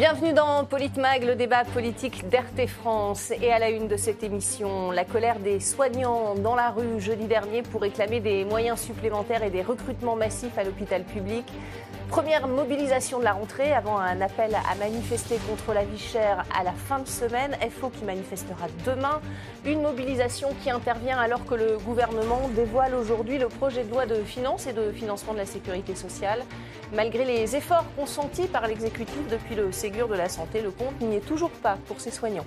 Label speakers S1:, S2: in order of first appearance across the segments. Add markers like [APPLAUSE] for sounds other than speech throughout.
S1: Bienvenue dans Politmag, le débat politique d'RT France. Et à la une de cette émission, la colère des soignants dans la rue jeudi dernier pour réclamer des moyens supplémentaires et des recrutements massifs à l'hôpital public. Première mobilisation de la rentrée avant un appel à manifester contre la vie chère à la fin de semaine. FO qui manifestera demain. Une mobilisation qui intervient alors que le gouvernement dévoile aujourd'hui le projet de loi de finances et de financement de la sécurité sociale. Malgré les efforts consentis par l'exécutif depuis le Ségur de la santé, le compte n'y est toujours pas pour ses soignants.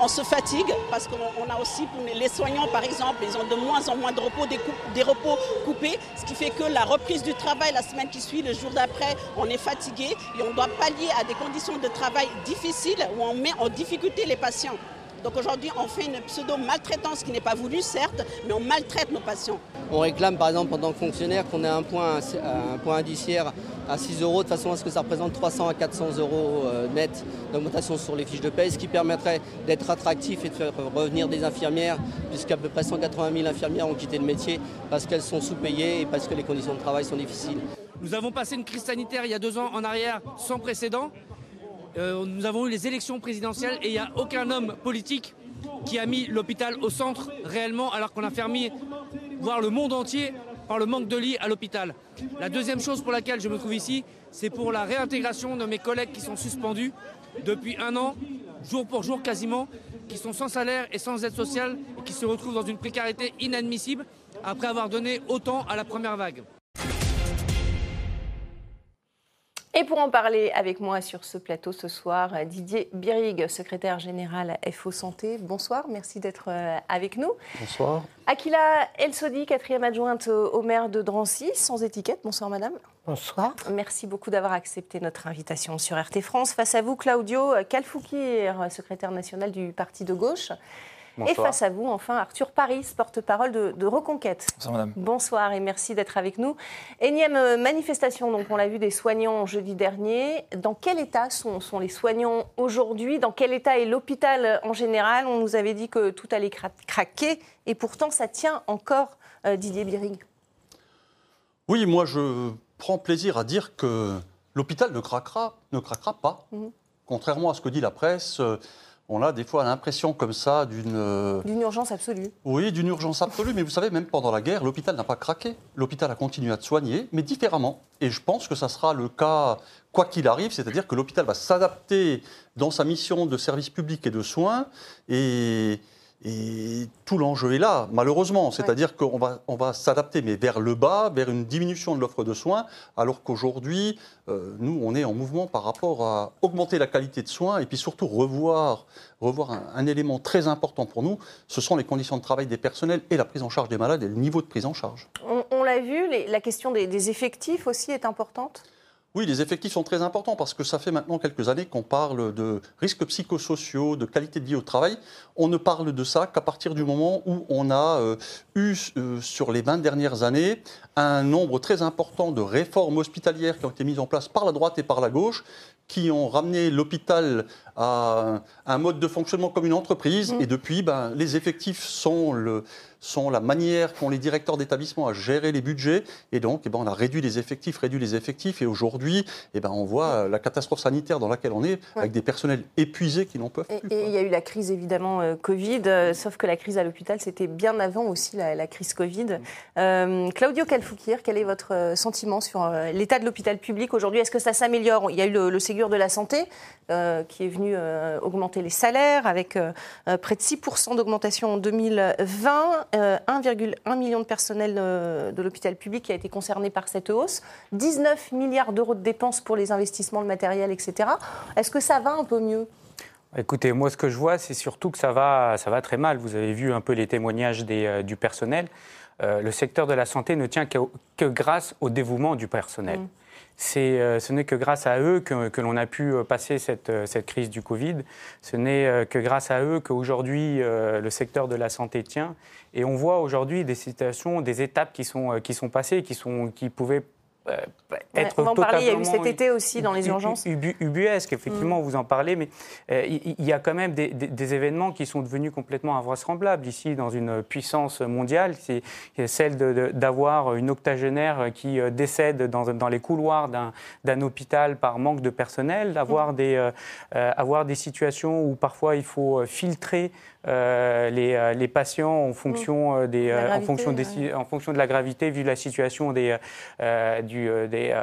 S2: On se fatigue parce qu'on a aussi, les soignants par exemple, ils ont de moins en moins de repos, des, repos coupés, ce qui fait que la reprise du travail la semaine qui suit, le jour d'après, on est fatigué et on doit pallier à des conditions de travail difficiles où on met en difficulté les patients. Donc aujourd'hui, on fait une pseudo-maltraitance qui n'est pas voulue, certes, mais on maltraite nos patients.
S3: On réclame par exemple en tant que fonctionnaire qu'on ait un point, un point indiciaire à 6 euros, de façon à ce que ça représente 300 à 400 euros euh, net d'augmentation sur les fiches de paie, ce qui permettrait d'être attractif et de faire revenir des infirmières, puisqu'à peu près 180 000 infirmières ont quitté le métier parce qu'elles sont sous-payées et parce que les conditions de travail sont difficiles.
S4: Nous avons passé une crise sanitaire il y a deux ans en arrière sans précédent. Euh, nous avons eu les élections présidentielles et il n'y a aucun homme politique qui a mis l'hôpital au centre réellement, alors qu'on a fermé, voire le monde entier, par le manque de lits à l'hôpital. La deuxième chose pour laquelle je me trouve ici, c'est pour la réintégration de mes collègues qui sont suspendus depuis un an, jour pour jour quasiment, qui sont sans salaire et sans aide sociale et qui se retrouvent dans une précarité inadmissible après avoir donné autant à la première vague.
S1: Pour en parler avec moi sur ce plateau ce soir, Didier Birig, secrétaire général FO Santé. Bonsoir, merci d'être euh, avec nous.
S5: Bonsoir.
S1: Akila Elsodi, quatrième adjointe au maire de Drancy, sans étiquette. Bonsoir madame.
S6: Bonsoir.
S1: Merci beaucoup d'avoir accepté notre invitation sur RT France. Face à vous, Claudio Kalfoukir, secrétaire national du Parti de gauche. Et face à vous, enfin, Arthur Paris, porte-parole de, Reconquête.
S5: Bonsoir, madame.
S1: Bonsoir et merci d'être avec nous. Énième euh, manifestation, donc on l'a vu, des soignants jeudi dernier. Dans quel état sont, les soignants aujourd'hui? Dans quel état est l'hôpital en général? On nous avait dit que tout allait craquer et pourtant ça tient encore, euh, Didier Birig.
S5: Oui, moi je prends plaisir à dire que l'hôpital ne craquera, ne craquera pas. Mhm. Contrairement à ce que dit la presse, euh, on a des fois l'impression comme ça d'une... Euh,
S1: d'une urgence absolue.
S5: Oui, d'une urgence absolue. Mais vous savez, même pendant la guerre, l'hôpital n'a pas craqué. L'hôpital a continué à soigner, mais différemment. Et je pense que ça sera le cas, quoi qu'il arrive, c'est-à-dire que l'hôpital va s'adapter dans sa mission de service public et de soins. Et, et tout l'enjeu est là, malheureusement. C'est-à-dire qu'on va, on va s'adapter, mais vers le bas, vers une diminution de l'offre de soins, alors qu'aujourd'hui, euh, nous, on est en mouvement par rapport à augmenter la qualité de soins et puis surtout revoir, revoir un, élément très important pour nous, ce sont les conditions de travail des personnels et la prise en charge des malades et le niveau de prise en charge.
S1: On, l'a vu, la question des effectifs aussi est importante?
S5: Oui, les effectifs sont très importants parce que ça fait maintenant quelques années qu'on parle de risques psychosociaux, de qualité de vie au travail. On ne parle de ça qu'à partir du moment où on a euh, eu, euh, sur les 20 dernières années, un nombre très important de réformes hospitalières qui ont été mises en place par la droite et par la gauche, qui ont ramené l'hôpital à un mode de fonctionnement comme une entreprise. Mmh. Et depuis, ben, les effectifs sont le, sont la manière qu'ont les directeurs d'établissement à gérer les budgets. Et donc, eh ben, on a réduit les effectifs, réduit les effectifs. Et aujourd'hui, eh ben, on voit la catastrophe sanitaire dans laquelle on est, avec des personnels épuisés qui n'en peuvent plus.
S1: Et il y a eu la crise, évidemment, euh, Covid. Euh, sauf que la crise à l'hôpital, c'était bien avant aussi la, crise Covid. Euh, Claudio Calfoukir, quel est votre sentiment sur l'état de l'hôpital public aujourd'hui? Est-ce que ça s'améliore? Il y a eu le, Ségur de la santé qui est venu augmenter les salaires avec près de 6% d'augmentation en 2020. 1,1 euh, million de personnels euh, de l'hôpital public qui a été concerné par cette hausse, 19 milliards d'euros de dépenses pour les investissements, le matériel, etc. Est-ce que ça va un peu mieux?
S7: Écoutez, moi, ce que je vois, c'est surtout que ça va, ça va très mal. Vous avez vu un peu les témoignages euh, du personnel. le secteur de la santé ne tient que, grâce au dévouement du personnel. Mm. Euh, ce n'est que grâce à eux que, l'on a pu euh, passer euh, cette, crise du Covid. Ce n'est que grâce à eux qu'aujourd'hui le secteur de la santé tient. Et on voit aujourd'hui des situations, des étapes qui sont, qui sont passées, qui, sont, qui pouvaient euh, être
S1: on en parlait, il y a eu cet été aussi dans les urgences.
S7: ubuesque, effectivement, mm. vous en parlez, mais euh, il y, a quand même des, événements qui sont devenus complètement invraisemblables ici dans une puissance mondiale. C'est celle d'avoir une octogénaire qui euh, décède dans, les couloirs d'un hôpital par manque de personnel, d'avoir mm. des, avoir des situations où parfois il faut filtrer euh, les, les, patients en fonction, des, en, fonction des, en fonction de la gravité, vu la situation des, du, des,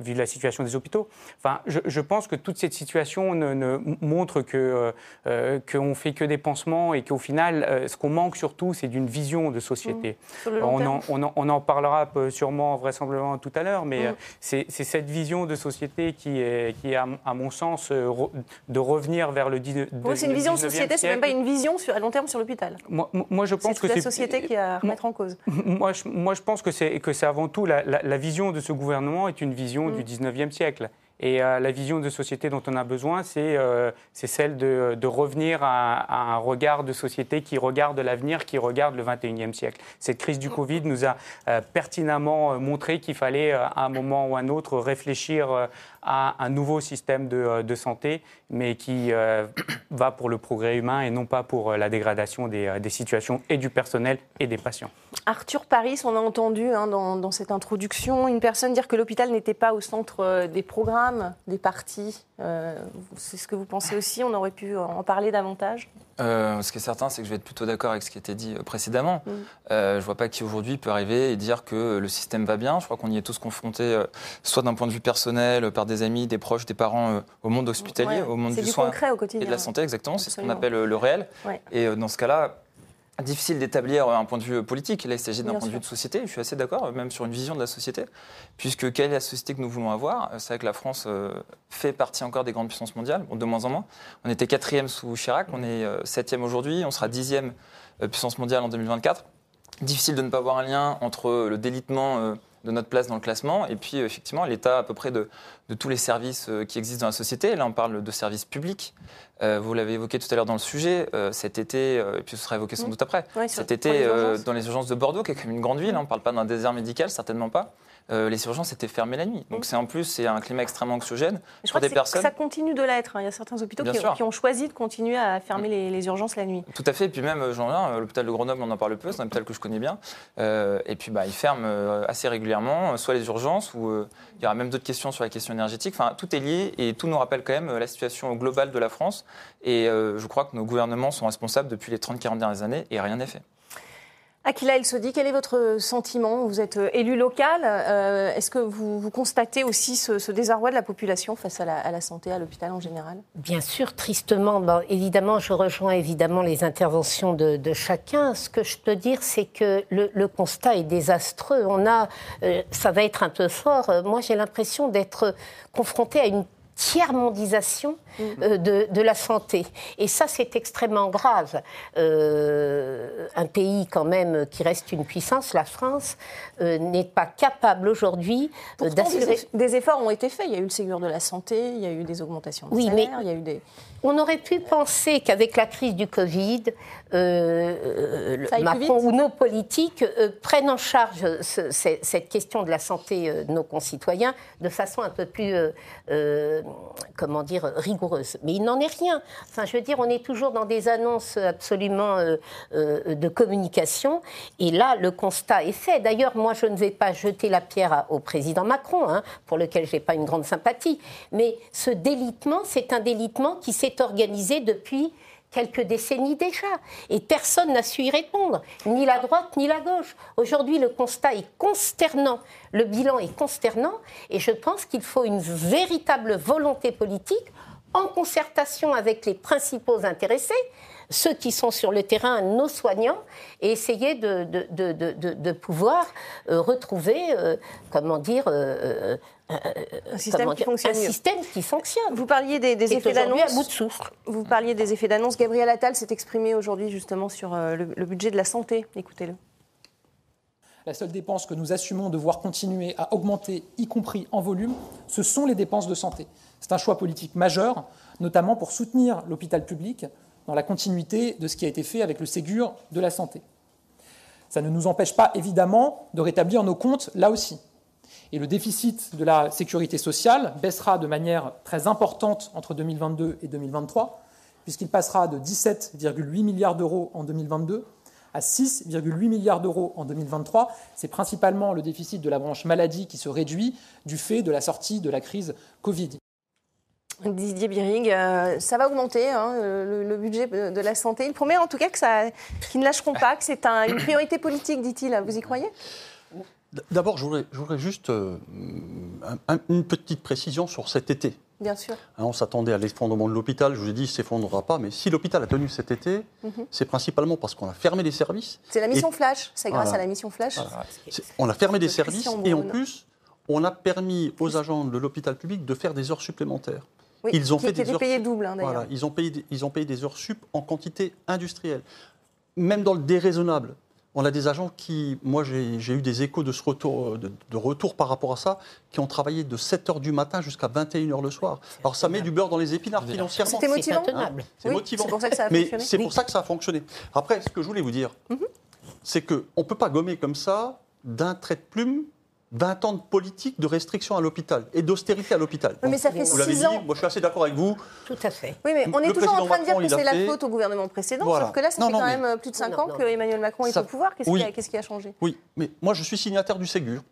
S7: vu la situation des hôpitaux. Enfin, je, je pense que toute cette situation ne, ne montre que qu'on ne fait que des pansements et qu'au final, ce qu'on manque surtout, c'est d'une vision de société.
S1: Mm.
S7: On en, on, en, on, en, parlera sûrement, vraisemblablement tout à l'heure, mais mm. c'est cette vision de société qui est, qui est à, mon sens, de revenir vers le,
S1: oui, C'est une vision de société, c'est même pas une vision sur à long terme sur l'hôpital.
S7: Moi, moi, je pense que
S1: c'est la société qui a à remettre en cause.
S7: Moi, je, moi, je pense que c'est que c'est avant tout la, la, vision de ce gouvernement est une vision mm. du 19e siècle. Et euh, la vision de société dont on a besoin, c'est euh, celle de, de revenir à, un regard de société qui regarde l'avenir, qui regarde le 21e siècle. Cette crise du Covid nous a euh, pertinemment montré qu'il fallait, à un moment ou à un autre, réfléchir à un nouveau système de, de santé, mais qui va pour le progrès humain et non pas pour la dégradation des, situations et du personnel et des patients.
S1: Arthur Paris, on a entendu hein, dans, cette introduction une personne dire que l'hôpital n'était pas au centre des programmes des partis euh, C'est ce que vous pensez aussi On aurait pu en parler davantage?
S6: Euh, Ce qui est certain, c'est que je vais être plutôt d'accord avec ce qui a été dit euh, précédemment. Mm. je ne vois pas qui aujourd'hui peut arriver et dire que le système va bien. Je crois qu'on y est tous confrontés, soit d'un point de vue personnel, par des amis, des proches, des parents, au monde hospitalier, au monde du, soin et de la santé, exactement. C'est ce qu'on appelle le réel. Et dans ce cas-là, difficile d'établir un point de vue politique. Là, il s'agit d'un point de vue de société. Je suis assez d'accord, même sur une vision de la société, puisque quelle est la société que nous voulons avoir? C'est vrai que la France euh, fait partie encore des grandes puissances mondiales, de moins en moins. On était quatrième sous Chirac, on est euh, septième aujourd'hui, on sera dixième euh, puissance mondiale en 2024. Difficile de ne pas voir un lien entre le délitement de notre place dans le classement et puis effectivement l'état à peu près de, de, tous les services qui existent dans la société. Là, on parle de services publics. Euh, vous l'avez évoqué tout à l'heure dans le sujet, euh, cet été, euh, et puis ce sera évoqué sans doute après, cet été dans les urgences de Bordeaux, qui est comme une grande ville, hein, on ne parle pas d'un désert médical, certainement pas. Euh, les urgences étaient fermées la nuit. Donc mm. c'est en plus c'est un climat extrêmement anxiogène
S1: je crois des personnes. Ça continue de l'être. Hein. Il y a certains hôpitaux qui, ont choisi de continuer à fermer mm. les, urgences la nuit.
S6: Tout à fait. Et puis même Jean euh, l'hôpital de Grenoble, on en parle peu. C'est un hôpital que je connais bien. Euh, et puis bah ils ferment assez régulièrement, soit les urgences ou il y aura même d'autres questions sur la question énergétique. Enfin tout est lié et tout nous rappelle quand même la situation globale de la France. Et je crois que nos gouvernements sont responsables depuis les 30-40 dernières années et rien n'est fait.
S1: Akila El Sodi, quel est votre sentiment Vous êtes euh, élu local. Euh, est-ce que vous, constatez aussi ce, désarroi de la population face à la, santé, à l'hôpital en général?
S8: Bien sûr, tristement. évidemment, je rejoins évidemment les interventions de, chacun. Ce que je peux dire, c'est que le, constat est désastreux. On a, euh, ça va être un peu fort. Moi, j'ai l'impression d'être confronté à une tiers-mondisation euh, de, la santé. Et ça, c'est extrêmement grave. Euh, un pays, quand même, qui reste une puissance, la France, euh, n'est pas capable aujourd'hui d'assurer.
S1: Des, efforts ont été faits. Il y a eu le Ségur de la santé, il y a eu des augmentations de oui, mais il y a eu des.
S8: On aurait pu penser qu'avec la crise du Covid, Macron ou nos politiques prennent en charge cette question de la santé de nos concitoyens de façon un peu plus, comment dire, rigoureuse mais il n'en est rien. Enfin, je veux dire, on est toujours dans des annonces absolument euh, euh, de communication. Et là, le constat est fait. D'ailleurs, moi, je ne vais pas jeter la pierre au président Macron, hein, pour lequel je n'ai pas une grande sympathie. Mais ce délitement, c'est un délitement qui s'est organisé depuis quelques décennies déjà. Et personne n'a su y répondre, ni la droite ni la gauche. Aujourd'hui, le constat est consternant, le bilan est consternant, et je pense qu'il faut une véritable volonté politique en concertation avec les principaux intéressés, ceux qui sont sur le terrain, nos soignants, et essayer de, de, pouvoir euh, retrouver, euh, comment dire, euh,
S1: un, système, qui fonctionne
S8: un système qui fonctionne.
S1: Vous parliez des, effets d'annonce. Vous parliez des effets d'annonce. Gabriel Attal s'est exprimé aujourd'hui justement sur le, le budget de la santé. Écoutez-le.
S9: La seule dépense que nous assumons devoir continuer à augmenter, y compris en volume, ce sont les dépenses de santé. C'est un choix politique majeur, notamment pour soutenir l'hôpital public dans la continuité de ce qui a été fait avec le Ségur de la santé. Ça ne nous empêche pas, évidemment, de rétablir nos comptes là aussi. Et le déficit de la sécurité sociale baissera de manière très importante entre 2022 et 2023, puisqu'il passera de 17,8 milliards d'euros en 2022 à 6,8 milliards d'euros en 2023. C'est principalement le déficit de la branche maladie qui se réduit du fait de la sortie de la crise Covid.
S1: Didier Biring, euh, ça va augmenter hein, le, budget de la santé. Il promet en tout cas qu'ils ne lâcheront pas, que c'est une priorité politique, dit-il. Vous y croyez?
S5: D'abord, je voudrais, juste euh, une petite précision sur cet été.
S1: Bien sûr.
S5: Hein, on s'attendait à l'effondrement de l'hôpital. Je vous ai dit, il ne s'effondrera pas. Mais si l'hôpital a tenu cet été, mhm. c'est principalement parce qu'on a fermé les services.
S1: C'est la mission Flash. C'est grâce à la mission Flash.
S5: On a fermé des services et en plus, on a permis aux agents de l'hôpital public de faire des heures supplémentaires.
S1: ils ont fait des heures payés double, hein,
S5: voilà, ils ont payé, ils ont payé des heures sup en quantité industrielle. Même dans le déraisonnable, on a des agents qui, moi j'ai eu des échos de, ce retour, de, retour par rapport à ça, qui ont travaillé de 7h du matin jusqu'à 21h le soir. Alors ça met du beurre dans les épinards financièrement.
S1: C'était motivant.
S5: c'est motivant.
S1: C'est pour ça que ça a
S5: Mais c'est pour ça que ça a fonctionné. Après, ce que je voulais vous dire, mhm. c'est qu'on ne peut pas gommer comme ça d'un trait de plume 20 ans de politique de restriction à l'hôpital et d'austérité à l'hôpital.
S1: mais ça fait 6 ans.
S5: moi je suis assez d'accord avec vous.
S8: Tout à fait.
S1: Oui, mais on est toujours en train de dire que c'est la faute au gouvernement précédent, sauf que là, ça fait quand même plus de 5 ans que Emmanuel Macron est au pouvoir. Qu'est-ce qui, a changé?
S5: Oui, mais moi je suis signataire du Ségur.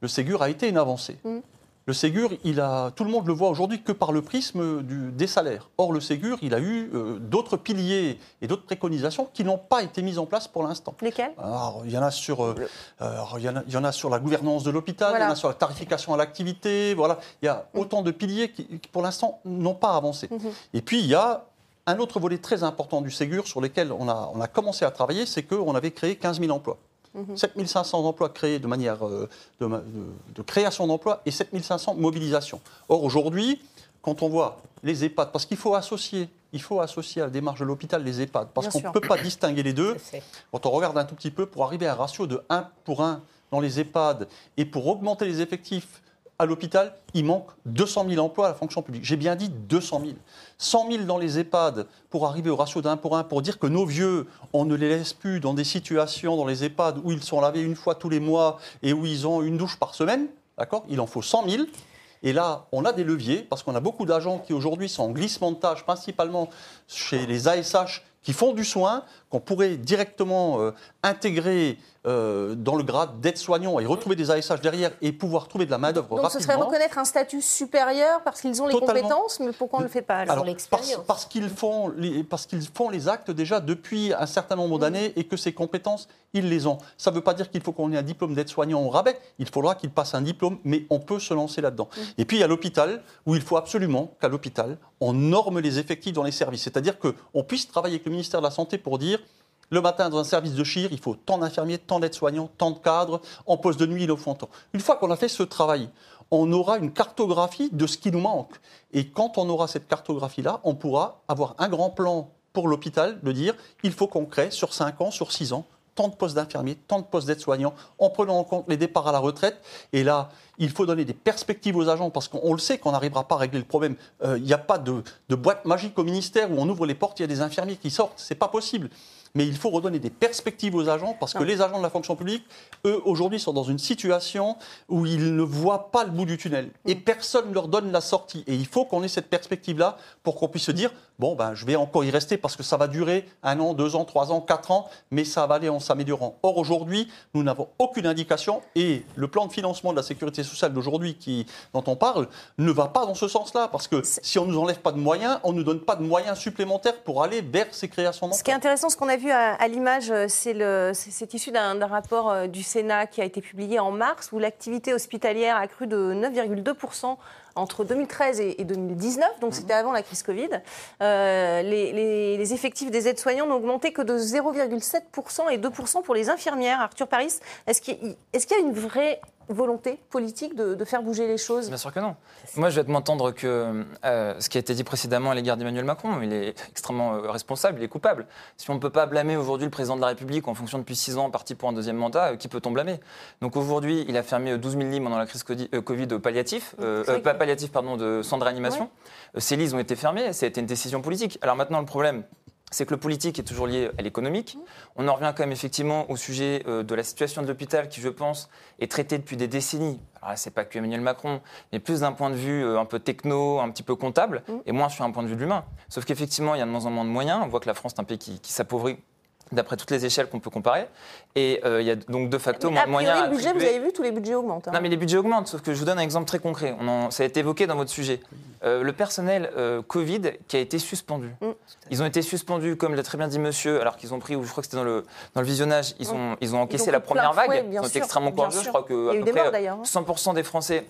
S5: Le Ségur a été une avancée. Mmh. Le Ségur, il a, tout le monde le voit aujourd'hui que par le prisme du, des salaires. Or, le Ségur, il a eu euh, d'autres piliers et d'autres préconisations qui n'ont pas été mises en place pour l'instant.
S1: Lesquelles
S5: il y en a sur, euh, il, y en a, sur la gouvernance de l'hôpital, il y en a sur la tarification à l'activité. Voilà, il y a mm. autant de piliers qui, pour l'instant, n'ont pas avancé. Mm-hmm. Et puis, il y a un autre volet très important du Ségur sur lequel on a, on a commencé à travailler, c'est qu'on avait créé 15 000 emplois. 7500 mhm. emplois créés de manière euh, de, création d'emplois et 7500 mobilisations. Or, aujourd'hui, quand on voit les EHPAD, parce qu'il faut associer, il faut associer à la démarche de l'hôpital les EHPAD, parce qu'on ne peut pas distinguer les deux. Quand on regarde un tout petit peu, pour arriver à un ratio de 1 pour 1 dans les EHPAD et pour augmenter les effectifs à l'hôpital, il manque 200 000 emplois à la fonction publique. J'ai bien dit 200 000. 100 000 dans les EHPAD pour arriver au ratio d'un pour un, pour dire que nos vieux, on ne les laisse plus dans des situations dans les EHPAD où ils sont lavés une fois tous les mois et où ils ont une douche par semaine. D'accord? Il en faut 100 000. Et là, on a des leviers, parce qu'on a beaucoup d'agents qui aujourd'hui sont en glissement de tâches, principalement chez les ASH qui font du soin, qu'on pourrait directement euh, intégrer euh, dans le grade d'aide-soignant et retrouver des ASH derrière et pouvoir trouver de la main-d'œuvre rapidement.
S1: Donc ce serait reconnaître un statut supérieur parce qu'ils ont les compétences, mais pourquoi on ne le fait pas
S5: alors, Parce, parce qu'ils font, les, parce qu'ils font les actes déjà depuis un certain nombre d'années et que ces compétences, ils les ont. Ça ne veut pas dire qu'il faut qu'on ait un diplôme d'aide-soignant au rabais, il faudra qu'ils passent un diplôme, mais on peut se lancer là-dedans. Mm. Et puis il y a l'hôpital, où il faut absolument qu'à l'hôpital, on norme les effectifs dans les services. C'est-à-dire qu'on puisse travailler avec le ministère de la Santé pour dire le matin, dans un service de chir, il faut tant d'infirmiers, tant d'aides-soignants, tant de cadres. En poste de nuit, il faut tant. Une fois qu'on a fait ce travail, on aura une cartographie de ce qui nous manque. Et quand on aura cette cartographie-là, on pourra avoir un grand plan pour l'hôpital de dire il faut qu'on crée sur 5 ans, sur 6 ans, tant de postes d'infirmiers, tant de postes d'aides-soignants, en prenant en compte les départs à la retraite. Et là, il faut donner des perspectives aux agents parce qu'on le sait qu'on n'arrivera pas à régler le problème. Euh, il n'y a pas de, de, boîte magique au ministère où on ouvre les portes, il y a des infirmiers qui sortent. C'est pas possible mais il faut redonner des perspectives aux agents parce que les agents de la fonction publique, eux, aujourd'hui, sont dans une situation où ils ne voient pas le bout du tunnel et personne ne leur donne la sortie. Et il faut qu'on ait cette perspective-là pour qu'on puisse se dire bon, ben, je vais encore y rester parce que ça va durer un an, deux ans, trois ans, quatre ans, mais ça va aller en s'améliorant. Or, aujourd'hui, nous n'avons aucune indication et le plan de financement de la sécurité sociale d'aujourd'hui dont on parle ne va pas dans ce sens-là parce que si on ne nous enlève pas de moyens, on ne nous donne pas de moyens supplémentaires pour aller vers ces créations d'emplois.
S1: Ce qui est intéressant, ce qu'on a vu à, l'image, euh, c'est issu d'un rapport euh, du Sénat qui a été publié en mars où l'activité hospitalière a cru de 9,2% entre 2013 et 2019, donc c'était avant la crise Covid, euh, les, effectifs des aides-soignants n'ont augmenté que de 0,7% et 2% pour les infirmières. Arthur Paris, est-ce qu'il y, a une vraie volonté politique de, faire bouger les choses?
S6: Bien sûr que non. Moi, je vais te m'entendre que euh, ce qui a été dit précédemment à l'égard d'Emmanuel Macron, il est extrêmement euh, responsable, il est coupable. Si on ne peut pas blâmer aujourd'hui le président de la République en fonction depuis six ans, parti pour un deuxième mandat, qui peut-on blâmer? Donc aujourd'hui, il a fermé 12 000 lits pendant la crise Covid palliatif, pas pardon, de centres de réanimation. Ces lits ont été fermés, ça a été une décision politique. Alors maintenant, le problème, c'est que le politique est toujours lié à l'économique. On en revient quand même effectivement au sujet euh, de la situation de l'hôpital qui, je pense, est traité depuis des décennies. Alors là, c'est pas que Emmanuel Macron, mais plus d'un point de vue euh, un peu techno, un petit peu comptable, et moins sur un point de vue de l'humain. Sauf qu'effectivement, il y a de moins en moins de moyens. On voit que la France est un pays qui, qui s'appauvrit d'après toutes les échelles qu'on peut comparer. Et euh, il y a donc de facto
S1: Mais a priori, le budget, vous avez vu, tous les budgets augmentent. hein.
S6: Non, mais les budgets augmentent, sauf que je vous donne un exemple très concret. On en- ça a été évoqué dans votre sujet. Euh, le personnel euh, Covid qui a été suspendu.
S1: Mm.
S6: Ils ont été suspendus, comme l'a très bien dit monsieur, alors qu'ils ont pris, ou je crois que c'était dans le, dans le visionnage, ils ont, ils ont encaissé la première
S1: fouet,
S6: vague.
S1: bien
S6: Ils ont été extrêmement courageux. Je crois que à
S1: eu
S6: peu
S1: des
S6: près,
S1: morts, d'ailleurs, hein.
S6: 100% des Français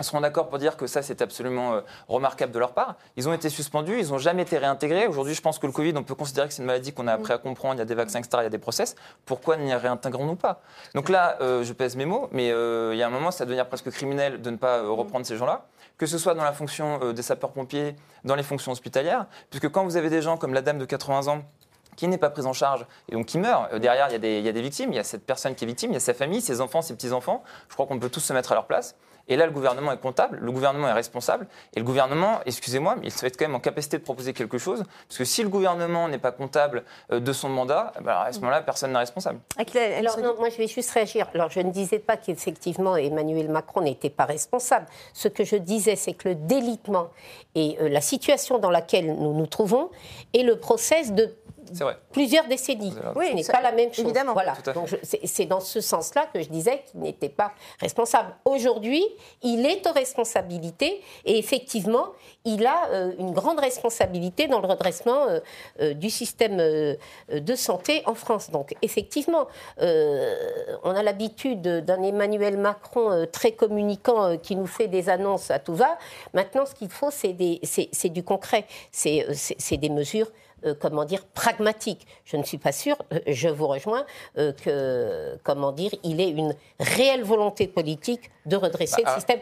S6: seront d'accord pour dire que ça, c'est absolument euh, remarquable de leur part. Ils ont été suspendus, ils n'ont jamais été réintégrés. Aujourd'hui, je pense que le Covid, on peut considérer que c'est une maladie qu'on a appris à comprendre. Il y a des vaccins, etc. Il y a des process. Pourquoi n'y réintégrons-nous pas? Donc là, euh, je pèse mes mots, mais euh, il y a un moment, ça va devenir presque criminel de ne pas reprendre ces gens-là, que ce soit dans la fonction euh, des sapeurs-pompiers, dans les fonctions hospitalières, puisque quand vous avez des gens comme la dame de 80 ans qui n'est pas prise en charge et donc qui meurt. Euh, Derrière, il y, a des, il y a des victimes, il y a cette personne qui est victime, il y a sa famille, ses enfants, ses petits-enfants. Je crois qu'on peut tous se mettre à leur place. Et là, le gouvernement est comptable, le gouvernement est responsable, et le gouvernement, excusez-moi, mais il va être quand même en capacité de proposer quelque chose, parce que si le gouvernement n'est pas comptable euh, de son mandat, eh ben, à ce moment-là, personne n'est responsable.
S8: Alors,
S1: se
S8: non, moi, je vais juste réagir. Alors, je ne disais pas qu'effectivement Emmanuel Macron n'était pas responsable. Ce que je disais, c'est que le délitement et euh, la situation dans laquelle nous nous trouvons est le process de
S6: vrai.
S8: plusieurs décennies.
S1: Oui,
S8: Ce n'est pas la même chose.
S1: évidemment.
S8: Voilà. C'est dans ce sens-là que je disais qu'il n'était pas responsable. Aujourd'hui, il est aux responsabilités et effectivement, il a euh, une grande responsabilité dans le redressement euh, euh, du système euh, de santé en France. Donc, effectivement, euh, on a l'habitude d'un Emmanuel Macron euh, très communicant euh, qui nous fait des annonces à tout va. Maintenant, ce qu'il faut, c'est du concret, c'est des mesures euh, comment dire, pragmatique. Je ne suis pas sûre, euh, je vous rejoins, euh, que, comment dire, il ait une réelle volonté politique de redresser
S6: Bah,
S8: le système.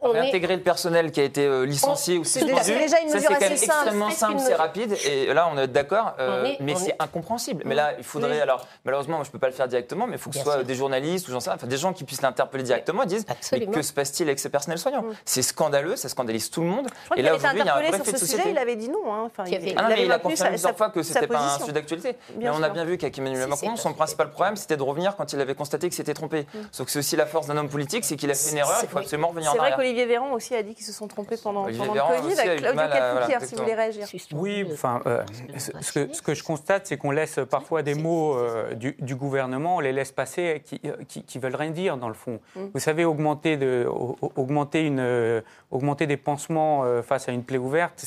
S8: On est-
S6: le personnel qui a été euh, licencié ou
S1: c'est
S6: suspendu,
S1: déjà- c'est déjà une
S6: ça,
S1: mesure
S6: c'est quand même
S1: assez simple.
S6: extrêmement simple, c'est rapide. Et là, on est d'accord, euh,
S8: On est-
S6: mais
S8: on
S6: c'est
S8: est-
S6: incompréhensible. Mais là, il faudrait,
S8: Oui.
S6: alors, malheureusement, moi, je ne peux pas le faire directement, mais il faut que ce soit
S8: sûr.
S6: des journalistes ou j'en sais enfin, des gens qui puissent l'interpeller directement et disent
S8: Absolument.
S6: Mais que se passe-t-il avec ces personnels soignants C'est scandaleux, ça scandalise tout le monde.
S1: Je crois
S6: et là, aujourd'hui, il y a un vrai fait de société.
S1: sujet, il avait dit non. hein. Enfin,
S8: Qui avait-
S6: Ah non, mais
S1: avait
S6: il a confirmé plusieurs fois que c'était pas un sujet d'actualité. Mais on a bien vu qu'avec Emmanuel Macron, son principal problème, c'était de revenir quand il avait constaté que c'était trompé. Sauf que c'est aussi la force d'un homme politique, c'est qu'il a fait une erreur, il faut absolument revenir
S1: C'est vrai qu'Olivier Véran aussi a dit qu'ils se sont trompés pendant,
S6: Olivier
S1: pendant
S6: Véran
S1: le Covid.
S6: aussi a eu du
S1: Claudio Calfouquier, si vous voulez réagir.
S7: Oui, enfin, euh, ce, ce que, ce que je constate, c'est qu'on laisse parfois des mots euh, du, du gouvernement, on les laisse passer qui, euh, qui, qui veulent rien dire dans le fond. Vous savez, augmenter, de, au- au- augmenter, une, augmenter des pansements euh, face à une plaie ouverte,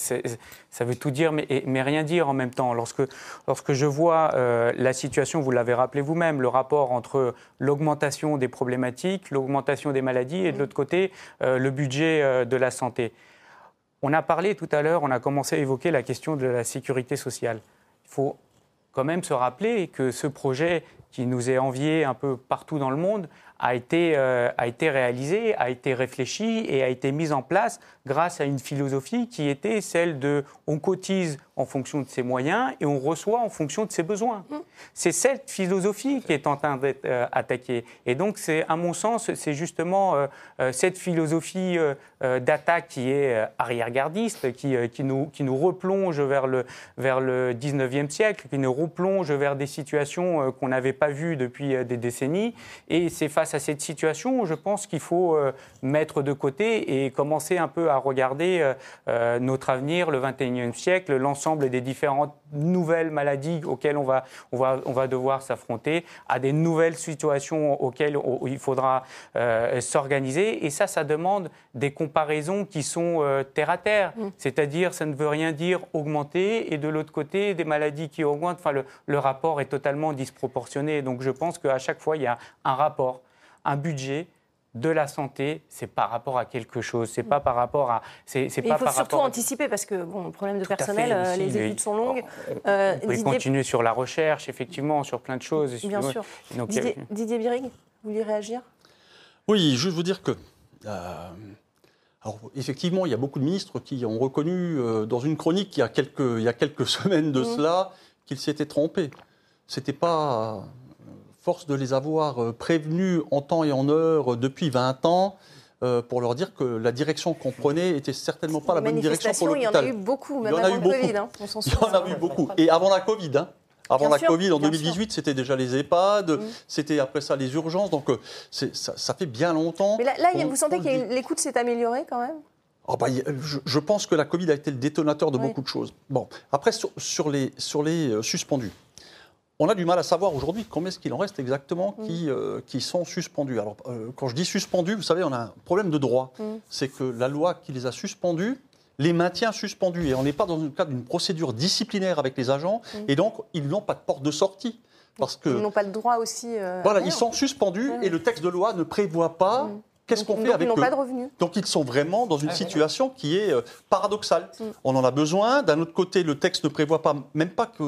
S7: ça veut tout dire, mais, mais rien dire en même temps. Lorsque, lorsque je vois euh, la situation, vous l'avez rappelé vous-même, le rapport entre l'augmentation des problématiques, l'augmentation des maladies, et de l'autre côté, euh, le budget euh, de la santé. On a parlé tout à l'heure, on a commencé à évoquer la question de la sécurité sociale. Il faut quand même se rappeler que ce projet qui nous est envié un peu partout dans le monde a été, euh, a été réalisé, a été réfléchi et a été mis en place grâce à une philosophie qui était celle de on cotise en fonction de ses moyens et on reçoit en fonction de ses besoins. C'est cette philosophie qui est en train d'être euh, attaquée. Et donc, c'est, à mon sens, c'est justement euh, euh, cette philosophie euh, d'attaque qui est arrière-gardiste, qui, qui, nous, qui nous replonge vers le, vers le 19e siècle, qui nous replonge vers des situations qu'on n'avait pas vues depuis des décennies. Et c'est face à cette situation, je pense qu'il faut mettre de côté et commencer un peu à regarder notre avenir, le 21e siècle, l'ensemble des différentes nouvelles maladies auxquelles on va, on va, on va devoir s'affronter, à des nouvelles situations auxquelles on- il faudra euh, s'organiser. Et ça, ça demande des comparaisons qui sont euh, terre à terre. C'est-à-dire, ça ne veut rien dire augmenter et de l'autre côté, des maladies qui augmentent. Enfin, le, le rapport est totalement disproportionné. Donc, je pense qu'à chaque fois, il y a un rapport, un budget de la santé, c'est par rapport à quelque chose, c'est pas par rapport à, c'est c'est
S1: Mais
S7: pas
S1: il faut
S7: par
S1: surtout
S7: à-
S1: anticiper parce que, bon, le problème de
S7: Tout
S1: personnel,
S7: fait,
S1: euh, les
S7: mais-
S1: études sont longues.
S7: On
S1: Euh,
S7: peut
S1: Didier-
S7: continuer sur la recherche, effectivement, sur plein de choses.
S1: Bien sûr.
S7: Donc, y a-
S1: Didier, Didier Birig, vous voulez réagir?
S5: Oui, juste vous dire que. euh, alors, effectivement, il y a beaucoup de ministres qui ont reconnu euh, dans une chronique il y a quelques, il y a quelques [LAUGHS] semaines de
S1: Mhm.
S5: cela qu'ils s'étaient trompés. C'était pas. Force de les avoir euh, prévenus en temps et en heure euh, depuis 20 ans. euh, pour leur dire que la direction qu'on prenait était certainement pas la bonne direction pour
S1: Il y en a eu beaucoup, même avant le. Covid. hein, on
S5: Il y en a eu beaucoup. Et avant la Covid, hein. Avant
S1: Bien
S5: la
S1: sûr,
S5: Covid, en
S1: bien
S5: 2018, c'était déjà les EHPAD, c'était après ça les urgences. Donc ça, ça fait bien longtemps.
S1: Mais là, vous sentez que l'écoute s'est améliorée quand même?
S5: Oh, bah, je, je pense que la Covid a été le détonateur de
S1: Oui.
S5: beaucoup de choses. Bon, après, sur, sur les, sur les euh, suspendus, on a du mal à savoir aujourd'hui combien est-ce qu'il en reste exactement
S1: Mm.
S5: qui, euh, qui sont suspendus. Alors, euh, quand je dis suspendus, vous savez, on a un problème de droit.
S1: Mm.
S5: C'est que la loi qui les a suspendus les maintient suspendus. Et on n'est pas dans le cadre d'une procédure disciplinaire avec les agents.
S1: Mm.
S5: Et donc, ils n'ont pas de porte de sortie. Parce que,
S1: Ils n'ont pas le droit aussi. euh,
S5: voilà, ils sont suspendus et le texte de loi ne prévoit pas. Qu'est-ce qu'on
S1: Donc,
S5: fait avec
S1: Ils n'ont
S5: eux.
S1: pas de revenus.
S5: Donc ils sont vraiment dans une
S6: Ah,
S5: situation qui est euh, paradoxale.
S1: Mm.
S5: On en a besoin. D'un autre côté, le texte ne prévoit pas, même pas qu'on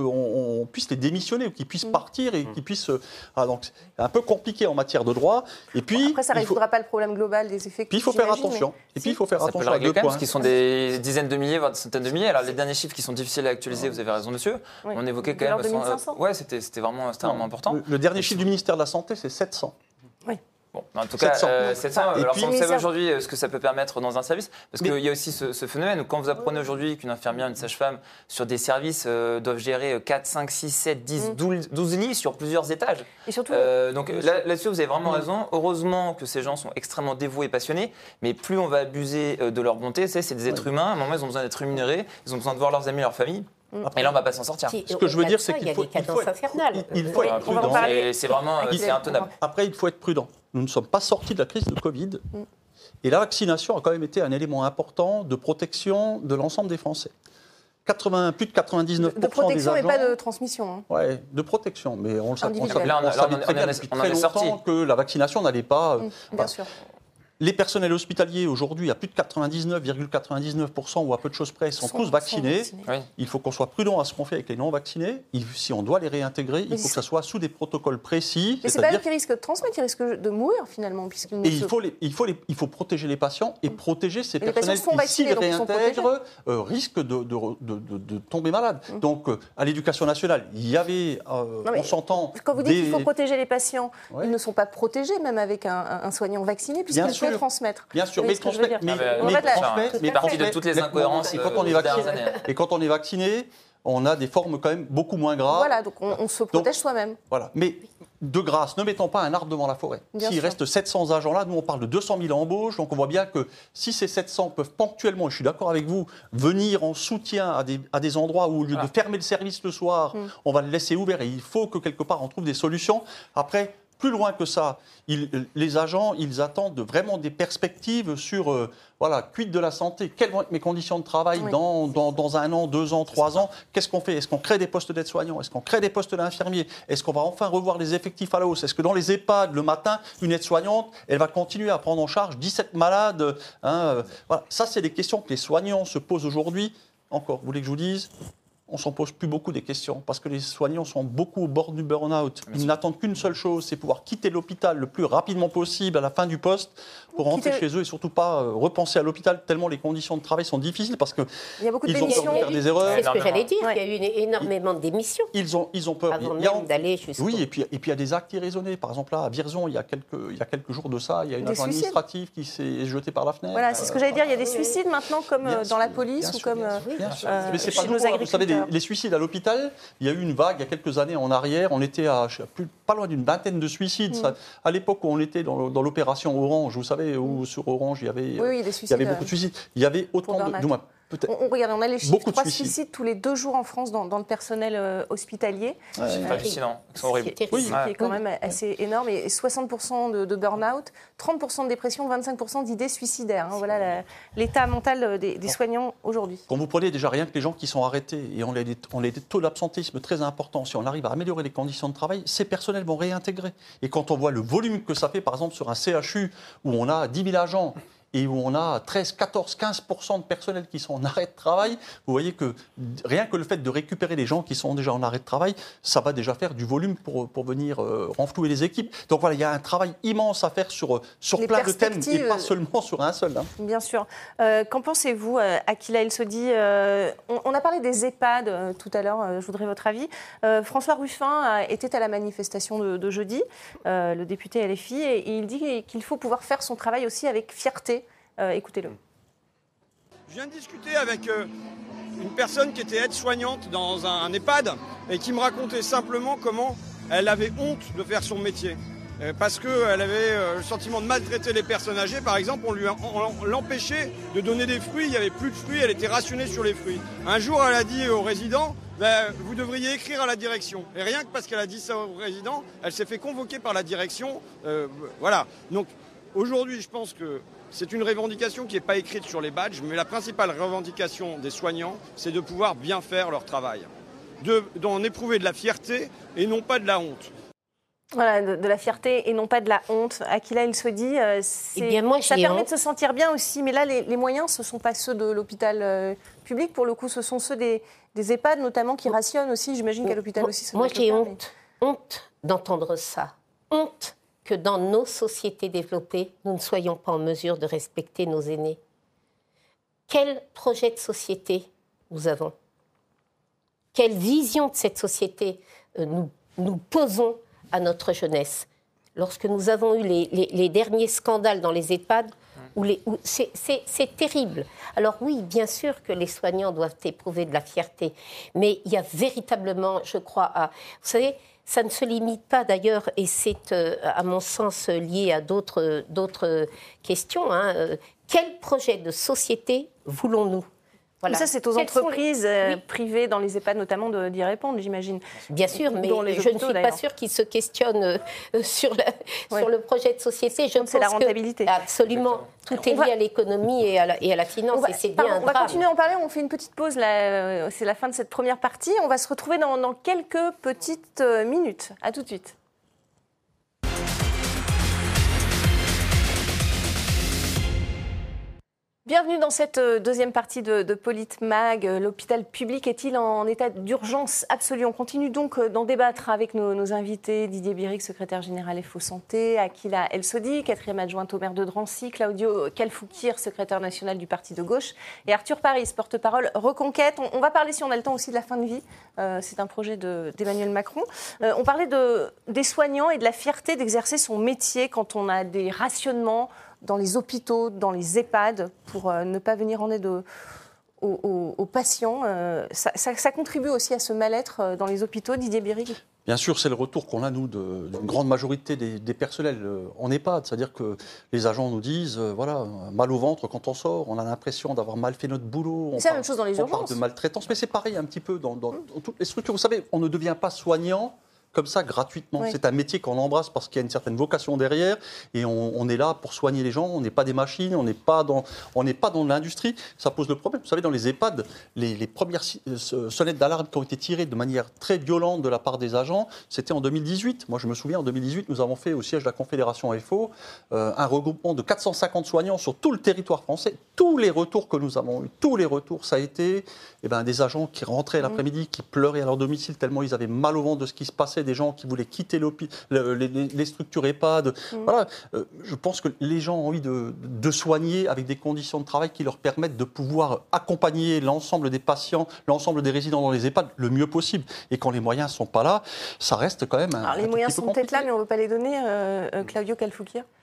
S5: on puisse les démissionner ou qu'ils puissent
S1: Mm.
S5: partir et qu'ils puissent. euh, ah, donc c'est un peu compliqué en matière de droit. Et puis
S1: Après, ça ne résoudra pas le problème global des effectifs.
S5: puis il faut faire attention.
S1: mais-
S5: Et puis il faut faire
S6: Ça
S5: attention à deux
S6: quand même,
S5: points.
S6: parce qu'ils sont des dizaines de milliers, voire des centaines de milliers. Alors les derniers chiffres qui sont difficiles à actualiser, vous avez raison, monsieur.
S1: Oui.
S6: On évoquait quand même.
S1: l'ordre de
S6: euh,
S1: 1500.
S6: ouais, c'était c'était vraiment, c'était vraiment important.
S5: Le, le dernier chiffre du ministère de la Santé, c'est 700.
S6: Bon, en tout cas,
S5: 700.
S6: euh, 700,
S5: Et
S6: alors
S5: puis-
S6: on
S1: ça-
S6: aujourd'hui euh, ce que ça peut permettre dans un service, parce qu'il y a aussi ce, ce phénomène où quand vous apprenez aujourd'hui qu'une infirmière, une sage-femme sur des services euh, doivent gérer 4, 5, 6, 7, 10,
S1: Mm.
S6: 12, 12 lits sur plusieurs étages.
S1: Et surtout,
S6: Euh, donc là- là-dessus, vous avez vraiment
S5: Mm.
S6: raison. Heureusement que ces gens sont extrêmement dévoués et passionnés, mais plus on va abuser de leur bonté, c'est c'est des êtres humains, à un moment ils ont besoin d'être rémunérés, ils ont besoin de voir leurs amis, leur famille, et là on va pas s'en sortir.
S5: Ce que je veux dire, c'est qu'il
S8: il y a
S5: faut- il faut être- il- il faut
S8: Euh,
S5: être prudent.
S6: C'est vraiment c'est intenable.
S5: Après, il faut être prudent. Nous ne sommes pas sortis de la crise de Covid.
S1: Mm.
S5: Et la vaccination a quand même été un élément important de protection de l'ensemble des Français. 80, plus de 99%
S1: de protection
S5: des
S1: et pas de transmission. hein.
S5: Ouais, de protection, mais on le savait, on savait,
S6: on a-
S5: on savait
S6: on en-
S5: très
S6: on
S5: très longtemps que la vaccination n'allait pas. euh,
S1: Mm, Bien
S5: voilà.
S1: sûr.
S5: Les personnels hospitaliers aujourd'hui, à plus de 99,99% ou à peu de choses près, sont,
S1: Sont-
S5: tous
S1: sont
S5: vaccinés.
S6: Oui.
S5: Il faut qu'on soit prudent à ce qu'on fait avec les non vaccinés. Il- si on doit les réintégrer,
S1: Mais
S5: il faut que ça soit sous des protocoles précis.
S1: Mais c'est pas eux qui risquent de transmettre, ils risquent de mourir finalement, puisqu'ils
S5: et
S1: se-
S5: il faut, les- il, faut les- il faut protéger les patients et protéger ces
S1: Et les
S5: personnels
S1: patients sont
S5: qui, s'ils
S1: vaccinés, donc ils sont
S5: réintègrent, euh, risquent de, de- de- de- de tomber malades. Donc, euh, à l'éducation nationale, il y avait, euh,
S1: Non,
S5: on s'entend...
S1: Quand vous dites qu'il faut protéger les patients,
S5: Ouais.
S1: ils ne sont pas protégés même avec un, un soignant vacciné, puisqu'il
S5: Bien
S1: peut
S5: sûr.
S1: transmettre.
S5: Bien sûr, mais transmettre, mais,
S6: Ah, mais,
S1: On
S5: mais mais.
S6: Partie de toutes les
S5: mais-
S6: incohérences
S5: Et
S6: euh,
S5: quand on est
S6: des dernières
S5: vacciné,
S6: années.
S5: et quand on est vacciné, on a des formes quand même beaucoup moins graves.
S1: Voilà, donc on, on se protège soi-même.
S5: Voilà. Mais de grâce, ne mettons pas un arbre devant la forêt.
S1: Bien
S5: S'il reste 700 agents là, nous on parle de 200 000 embauches, donc on voit bien que si ces 700 peuvent ponctuellement, et je suis d'accord avec vous, venir en soutien à des, à des endroits où au lieu
S6: Voilà.
S5: de fermer le service le soir,
S1: Mm.
S5: on va le laisser ouvert et il faut que quelque part on trouve des solutions. Après, plus loin que ça, ils- les agents, ils attendent vraiment des perspectives sur, euh, voilà, quid de la santé, quelles vont être mes conditions de travail
S1: Oui.
S5: dans, dans, dans un an, deux ans, trois ans, qu'est-ce qu'on fait? Est-ce qu'on crée des postes d'aides-soignants Est-ce qu'on crée des postes d'infirmiers? Est-ce qu'on va enfin revoir les effectifs à la hausse? Est-ce que dans les EHPAD, le matin, une aide-soignante, elle va continuer à prendre en charge 17 malades hein, euh, voilà. Ça, c'est des questions que les soignants se posent aujourd'hui. Encore, vous voulez que je vous dise? On s'en pose plus beaucoup des questions parce que les soignants sont beaucoup au bord du burn-out. Ils n'attendent qu'une seule chose, c'est pouvoir quitter l'hôpital le plus rapidement possible à la fin du poste pour rentrer
S1: Quitter-
S5: chez eux et surtout pas euh, repenser à l'hôpital tellement les conditions de travail sont difficiles parce que
S1: Il y a beaucoup de
S5: ils ont peur
S1: démissions.
S5: de faire des erreurs.
S8: C'est ce que j'allais dire.
S1: Ouais.
S8: Il y a eu une- énormément de démissions
S5: Ils ont, ils ont peur.
S8: avant
S5: Il y a-
S8: même d'aller jusqu'au...
S5: oui, et puis, et puis il y a des actes irraisonnés. Par exemple, là, à Vierzon, il y a quelques, il y a quelques jours de ça, il y a une agent administrative qui s'est jetée par la fenêtre.
S1: Voilà, c'est ce que j'allais dire. Il y a des suicides maintenant, comme
S5: Bien
S1: euh, dans la police ou comme euh, euh, chez
S5: pas
S1: nos
S5: nouveau. Les, suicides à l'hôpital, il y a eu une vague il y a quelques années en arrière. On était à plus, pas loin d'une vingtaine de suicides.
S1: Mm.
S5: Ça- à l'époque où on était dans, l'opération Orange, vous savez, où sur Orange, il y avait,
S1: Oui, oui, des
S5: il y avait beaucoup de suicides. Il y avait autant de.
S1: On, on- regardez, on a les chiffres. Trois
S5: suicides.
S1: suicides tous les deux jours en France dans, dans le personnel euh, hospitalier.
S5: Ouais.
S6: C'est hallucinant. Sont horribles.
S8: C'est terrible.
S5: Oui.
S1: ce
S6: Ouais.
S1: qui est quand même assez énorme. Et 60% de, de burn-out, 30% de dépression, 25% d'idées suicidaires. hein. Voilà l'état mental euh, des, des soignants aujourd'hui.
S5: Quand vous prenez déjà rien que les gens qui sont arrêtés et on a des, on a des taux d'absentéisme très importants, si on arrive à améliorer les conditions de travail, ces personnels vont réintégrer. Et quand on voit le volume que ça fait, par exemple, sur un CHU où on a 10 000 agents et où on a 13, 14, 15% de personnel qui sont en arrêt de travail, vous voyez que rien que le fait de récupérer les gens qui sont déjà en arrêt de travail, ça va déjà faire du volume pour, pour venir euh, renflouer les équipes. Donc voilà, il y a un travail immense à faire sur, sur plein de thèmes et pas seulement sur un seul. Hein.
S1: Bien sûr. Euh, qu'en pensez-vous, euh, Aquila El Sodi on, on, a parlé des EHPAD tout à l'heure, je voudrais votre avis. François Ruffin était à la manifestation de, jeudi, le député LFI, et il dit qu'il faut pouvoir faire son travail aussi avec fierté. Écoutez-le.
S10: Je viens de discuter avec euh, une personne qui était aide-soignante dans un, EHPAD et qui me racontait simplement comment elle avait honte de faire son métier. Euh, parce qu'elle avait euh, le sentiment de maltraiter les personnes âgées. Par exemple, on l'empêchait de donner des fruits, il n'y avait plus de fruits, elle était rationnée sur les fruits. Un jour, elle a dit aux résidents, ben, vous devriez écrire à la direction. Et rien que parce qu'elle a dit ça aux résidents, elle s'est fait convoquer par la direction. voilà. Donc aujourd'hui, je pense que c'est une revendication qui n'est pas écrite sur les badges, mais la principale revendication des soignants, c'est de pouvoir bien faire leur travail, d'en éprouver de la fierté et non pas de la honte.
S1: Voilà, de, la fierté et non pas de la honte. Aquila, il se dit, euh, eh moi, ça permet de se sentir bien aussi. Mais là, les, moyens, ce ne sont pas ceux de l'hôpital euh, public. Pour le coup, ce sont ceux des, EHPAD, notamment, qui rationnent aussi. J'imagine qu'à l'hôpital aussi,
S8: Moi, j'ai honte, honte d'entendre ça. Honte que dans nos sociétés développées, nous ne soyons pas en mesure de respecter nos aînés. Quel projet de société nous avons? Quelle vision de cette société euh, nous, nous posons à notre jeunesse? Lorsque nous avons eu les, derniers scandales dans les EHPAD, où c'est terrible. Alors oui, bien sûr que les soignants doivent éprouver de la fierté, mais il y a véritablement, je crois, à... Vous savez, ça ne se limite pas d'ailleurs, et c'est euh, à mon sens lié à d'autres questions. Hein, euh, quel projet de société voulons-nous
S1: ça, c'est aux entreprises euh, privées dans les EHPAD notamment d'y répondre, j'imagine.
S8: Bien sûr, mais je ne suis pas sûre qu'ils se questionnent euh, [LAUGHS] sur, sur, le projet de société.
S1: C'est la rentabilité.
S8: absolument. Tout est lié à l'économie et, à la finance, et c'est bien
S1: On va continuer à en parler, on fait une petite pause, euh, c'est la fin de cette première partie. On va se retrouver dans, dans quelques petites minutes. À tout de suite. Bienvenue dans cette euh, deuxième partie de, de Politmag. Euh, l'hôpital public est-il en état d'urgence absolue? On continue donc euh, d'en débattre avec nos, invités. Didier Biric, secrétaire général FO Santé, Akila El Sodi, quatrième adjointe au maire de Drancy, Claudio Kalfoukir, secrétaire national du parti de gauche, et Arthur Paris, porte-parole Reconquête. On, va parler, si on a le temps, aussi de la fin de vie. C'est un projet d'Emmanuel Macron. on parlait de, des soignants et de la fierté d'exercer son métier quand on a des rationnements dans les hôpitaux, dans les EHPAD, pour euh, ne pas venir en aide aux, patients. Euh, ça, contribue aussi à ce mal-être euh, dans les hôpitaux, Didier Birig
S5: Bien sûr, c'est le retour qu'on a, nous, d'une grande majorité des, personnels en EHPAD. C'est-à-dire que les agents nous disent, voilà, mal au ventre quand on sort, on a l'impression d'avoir mal fait notre boulot.
S1: C'est la même chose dans les urgences.
S5: On parle de maltraitance, mais c'est pareil un petit peu dans, dans toutes les structures. Vous savez, on ne devient pas soignant comme ça gratuitement. C'est un métier qu'on embrasse parce qu'il y a une certaine vocation derrière et on, est là pour soigner les gens. On n'est pas des machines, on n'est pas dans, on n'est pas dans l'industrie. Ça pose le problème. Vous savez, dans les EHPAD, les, premières euh, sonnettes d'alarme qui ont été tirées de manière très violente de la part des agents, c'était en 2018. Moi, je me souviens, en 2018, nous avons fait au siège de la Confédération FO euh, un regroupement de 450 soignants sur tout le territoire français. Tous les retours que nous avons eus, tous les retours, ça a été eh ben, des agents qui rentraient l'après-midi, qui pleuraient à leur domicile tellement ils avaient mal au ventre de ce qui se passait des gens qui voulaient quitter les, les, structures EHPAD. Mm. Voilà, euh, je pense que les gens ont envie de, de, soigner avec des conditions de travail qui leur permettent de pouvoir accompagner l'ensemble des patients, l'ensemble des résidents dans les EHPAD le mieux possible. Et quand les moyens ne sont pas là, ça reste quand même un.
S1: Alors, les moyens sont peut-être là, mais on ne veut pas les donner, euh, euh, Claudio Calfoukir
S7: oh,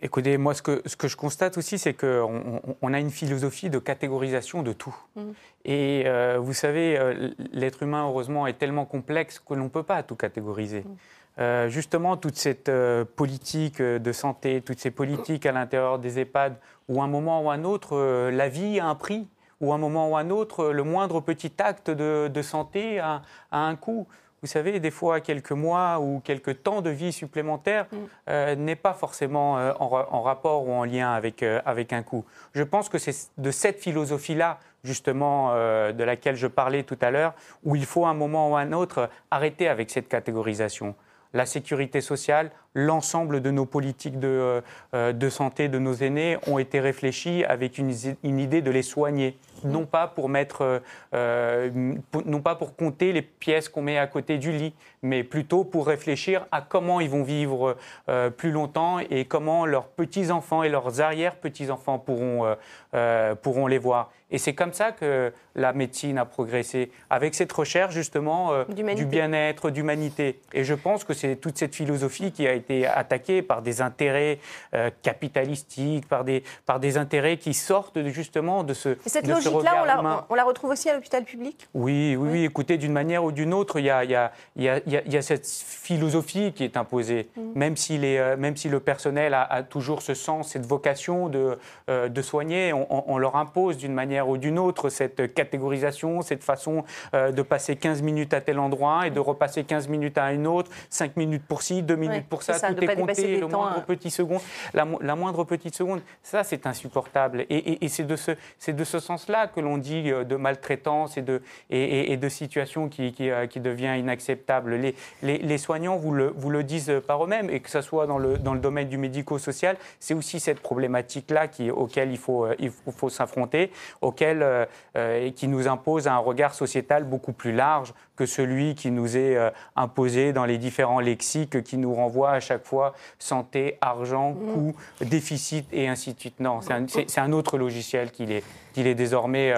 S7: Écoutez, moi, ce que, ce que je constate aussi, c'est qu'on on a une philosophie de catégorisation de tout. Mm. Et euh, vous savez, euh, l'être humain, heureusement, est tellement complexe que l'on ne peut pas tout catégoriser. Mm. Euh, justement, toute cette politique de santé, toutes ces politiques à l'intérieur des EHPAD, où à un moment ou à un autre, la vie a un prix, ou à un moment ou à un autre, le moindre petit acte de, de santé a, a, un coût vous savez, des fois quelques mois ou quelques temps de vie supplémentaires mm. euh, n'est pas forcément euh, en, rapport ou en lien avec, euh, avec un coût. Je pense que c'est de cette philosophie-là, justement, de laquelle je parlais tout à l'heure, où il faut à un moment ou à un autre arrêter avec cette catégorisation. la sécurité sociale, l'ensemble de nos politiques de, de, santé de nos aînés ont été réfléchis avec une, une idée de les soigner non pas pour mettre, euh, non pas pour compter les pièces qu'on met à côté du lit, mais plutôt pour réfléchir à comment ils vont vivre euh, plus longtemps et comment leurs petits enfants et leurs arrière petits enfants pourront euh, pourront les voir. Et c'est comme ça que la médecine a progressé, avec cette recherche justement euh, du bien-être, d'humanité. Et je pense que c'est toute cette philosophie qui a été attaquée par des intérêts euh, capitalistiques, par des, par des intérêts qui sortent justement de ce. Et
S1: cette logique-là, on, on la, retrouve aussi à l'hôpital public?
S7: Oui, oui, oui, Écoutez, d'une manière ou d'une autre, il y a, y, a, y, a, y a, cette philosophie qui est imposée, mm. même, si les, euh, même si le personnel a, a, toujours ce sens, cette vocation de, de soigner, on, on leur impose d'une manière ou d'une autre cette catégorisation, cette façon euh, de passer 15 minutes à tel endroit et de repasser 15 minutes à une autre, 5 minutes pour ci, 2 minutes pour ça, tout est compté, le moindre hein. petit seconde, la, moindre petite seconde, ça c'est insupportable. Et, c'est de ce, de ce sens-là que l'on dit euh, de maltraitance et de, et, de situation qui, euh, qui, devient inacceptable. Les, les, soignants vous le, vous le disent par eux-mêmes, et que ce soit dans le, dans le domaine du médico-social, c'est aussi cette problématique-là auquel il faut, il faut s'affronter, auquel, euh, euh, qui nous impose un regard sociétal beaucoup plus large que celui qui nous est euh, imposé dans les différents lexiques qui nous renvoient à chaque fois santé, argent, mmh. coût, déficit et ainsi de suite. Non, c'est un, autre logiciel qu'il est, qu'il est désormais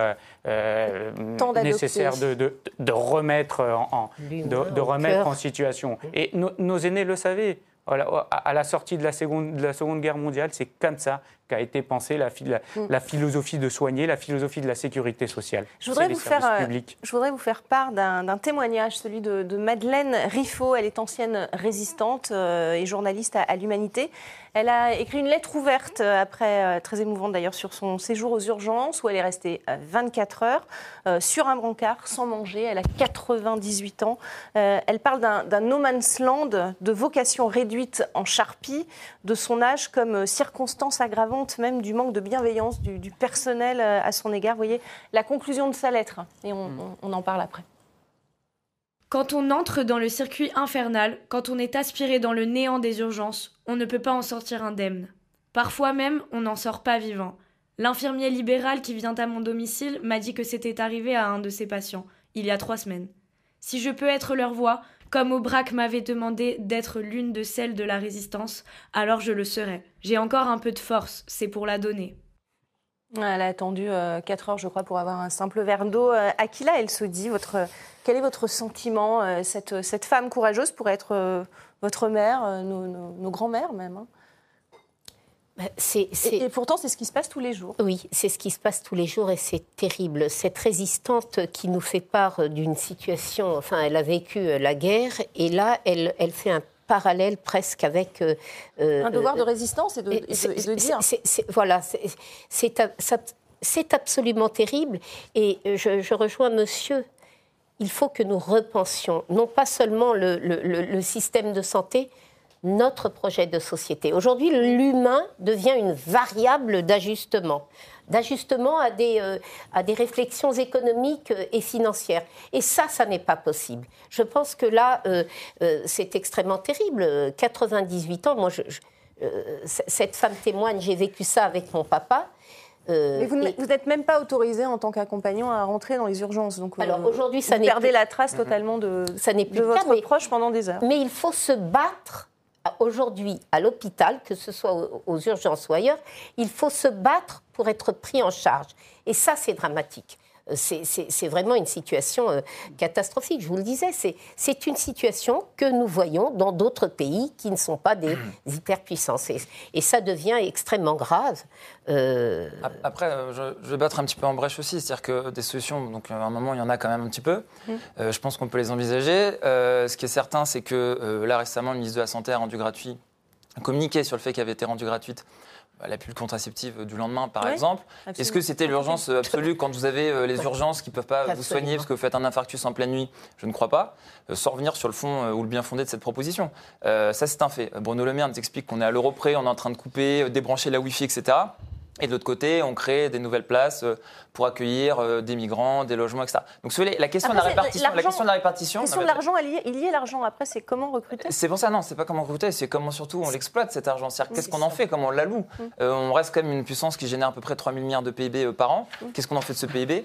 S7: nécessaire de, de, remettre, en, de, remettre en situation. Et nos aînés le savaient. À la sortie de la Seconde, de la seconde Guerre mondiale, c'est comme ça qu'a été pensée la, mm. la, philosophie de soigner, la philosophie de la sécurité sociale.
S1: Je voudrais, vous faire, euh, je voudrais vous faire part d'un témoignage, celui de, Madeleine Riffaut. Elle est ancienne résistante euh, et journaliste à, l'Humanité. Elle a écrit une lettre ouverte, euh, après, très émouvante d'ailleurs, sur son séjour aux urgences, où elle est restée 24 heures sur un brancard, sans manger. Elle a 98 ans. elle parle d'un no man's land de vocation réduite en charpie, de son âge comme circonstance aggravante même du manque de bienveillance du, personnel euh, à son égard. Vous voyez, la conclusion de sa lettre, et mm. on, en parle après.
S11: Quand on entre dans le circuit infernal, quand on est aspiré dans le néant des urgences, on ne peut pas en sortir indemne. Parfois même, on n'en sort pas vivant. L'infirmier libéral qui vient à mon domicile m'a dit que c'était arrivé à un de ses patients, il y a trois semaines. Si je peux être leur voix, comme Aubrac m'avait demandé d'être l'une de celles de la résistance, alors je le serai. J'ai encore un peu de force, c'est pour la donner.
S1: Elle a attendu 4 euh, heures, je crois, pour avoir un simple verre d'eau. Euh, Aquila, elle se dit, votre, quel est votre sentiment euh, cette, cette, femme courageuse pourrait être votre mère, nos, nos grands-mères même hein? Bah, et, pourtant, c'est ce qui se passe tous les jours.
S8: Oui, c'est ce qui se passe tous les jours et c'est terrible. Cette résistante qui nous fait part d'une situation, enfin, elle a vécu la guerre et là, elle, elle fait un parallèle presque avec...
S1: Euh, euh, un devoir de résistance et de, dire.
S8: voilà, c'est absolument terrible. Et je, je, rejoins monsieur. Il faut que nous repensions, non pas seulement le, le, le système de santé, notre projet de société. Aujourd'hui, l'humain devient une variable d'ajustement, d'ajustement à, des, euh, à des réflexions économiques euh, et financières. Et ça, ça n'est pas possible. Je pense que là, euh, c'est extrêmement terrible. 98 ans, moi, je, cette femme témoigne, j'ai vécu ça avec mon papa.
S1: Mais vous n'êtes même pas autorisé en tant qu'accompagnant à rentrer dans les urgences. Donc
S8: Alors aujourd'hui, ça
S1: n'est perdez la trace totalement de, ça plus de votre proche pendant des heures.
S8: Mais il faut se battre aujourd'hui à l'hôpital, que ce soit aux urgences ou ailleurs, il faut se battre pour être pris en charge. Et ça, c'est dramatique. Euh, c'est vraiment une situation euh, catastrophique, je vous le disais. C'est une situation que nous voyons dans d'autres pays qui ne sont pas des [CLEARS THROAT] hyperpuissances. Et, et ça devient extrêmement grave.
S6: Euh, après, je, vais battre un petit peu en brèche aussi. C'est-à-dire que des solutions, donc à un moment, il y en a quand même un petit peu. Mmh. je pense qu'on peut les envisager. ce qui est certain, c'est que là, récemment, le ministre de la Santé a rendu gratuit, communiqué sur le fait qu'elle avait été rendue gratuite la pilule contraceptive du lendemain, par exemple. Est-ce que c'était l'urgence absolue quand vous avez euh, les urgences qui ne peuvent pas vous soigner parce que vous faites un infarctus en pleine nuit? Je ne crois pas. Euh, sans revenir sur le fond euh, ou le bien fondé de cette proposition. ça, c'est un fait. Bruno Le Maire nous explique qu'on est à l'euro près, on est en train de couper, débrancher la Wi-Fi, etc. Et de l'autre côté, on crée des nouvelles places euh, pour accueillir euh, des migrants, des logements, etc. Donc, si vous voulez, la question de la répartition, la question de la répartition.
S1: question
S6: non,
S1: de l'argent, il y est- il y est l'argent. Après, c'est comment recruter?
S6: C'est pour ça, non, c'est pas comment recruter, c'est comment surtout on l'exploite cet argent. C'est-à-dire
S1: Oui,
S6: qu'est-ce qu'on en fait, comment on l'alloue.
S1: Mm.
S6: Euh, on reste quand même une puissance qui génère à peu près 3 000 milliards de PIB par an.
S1: Mm.
S6: Qu'est-ce qu'on en fait de ce PIB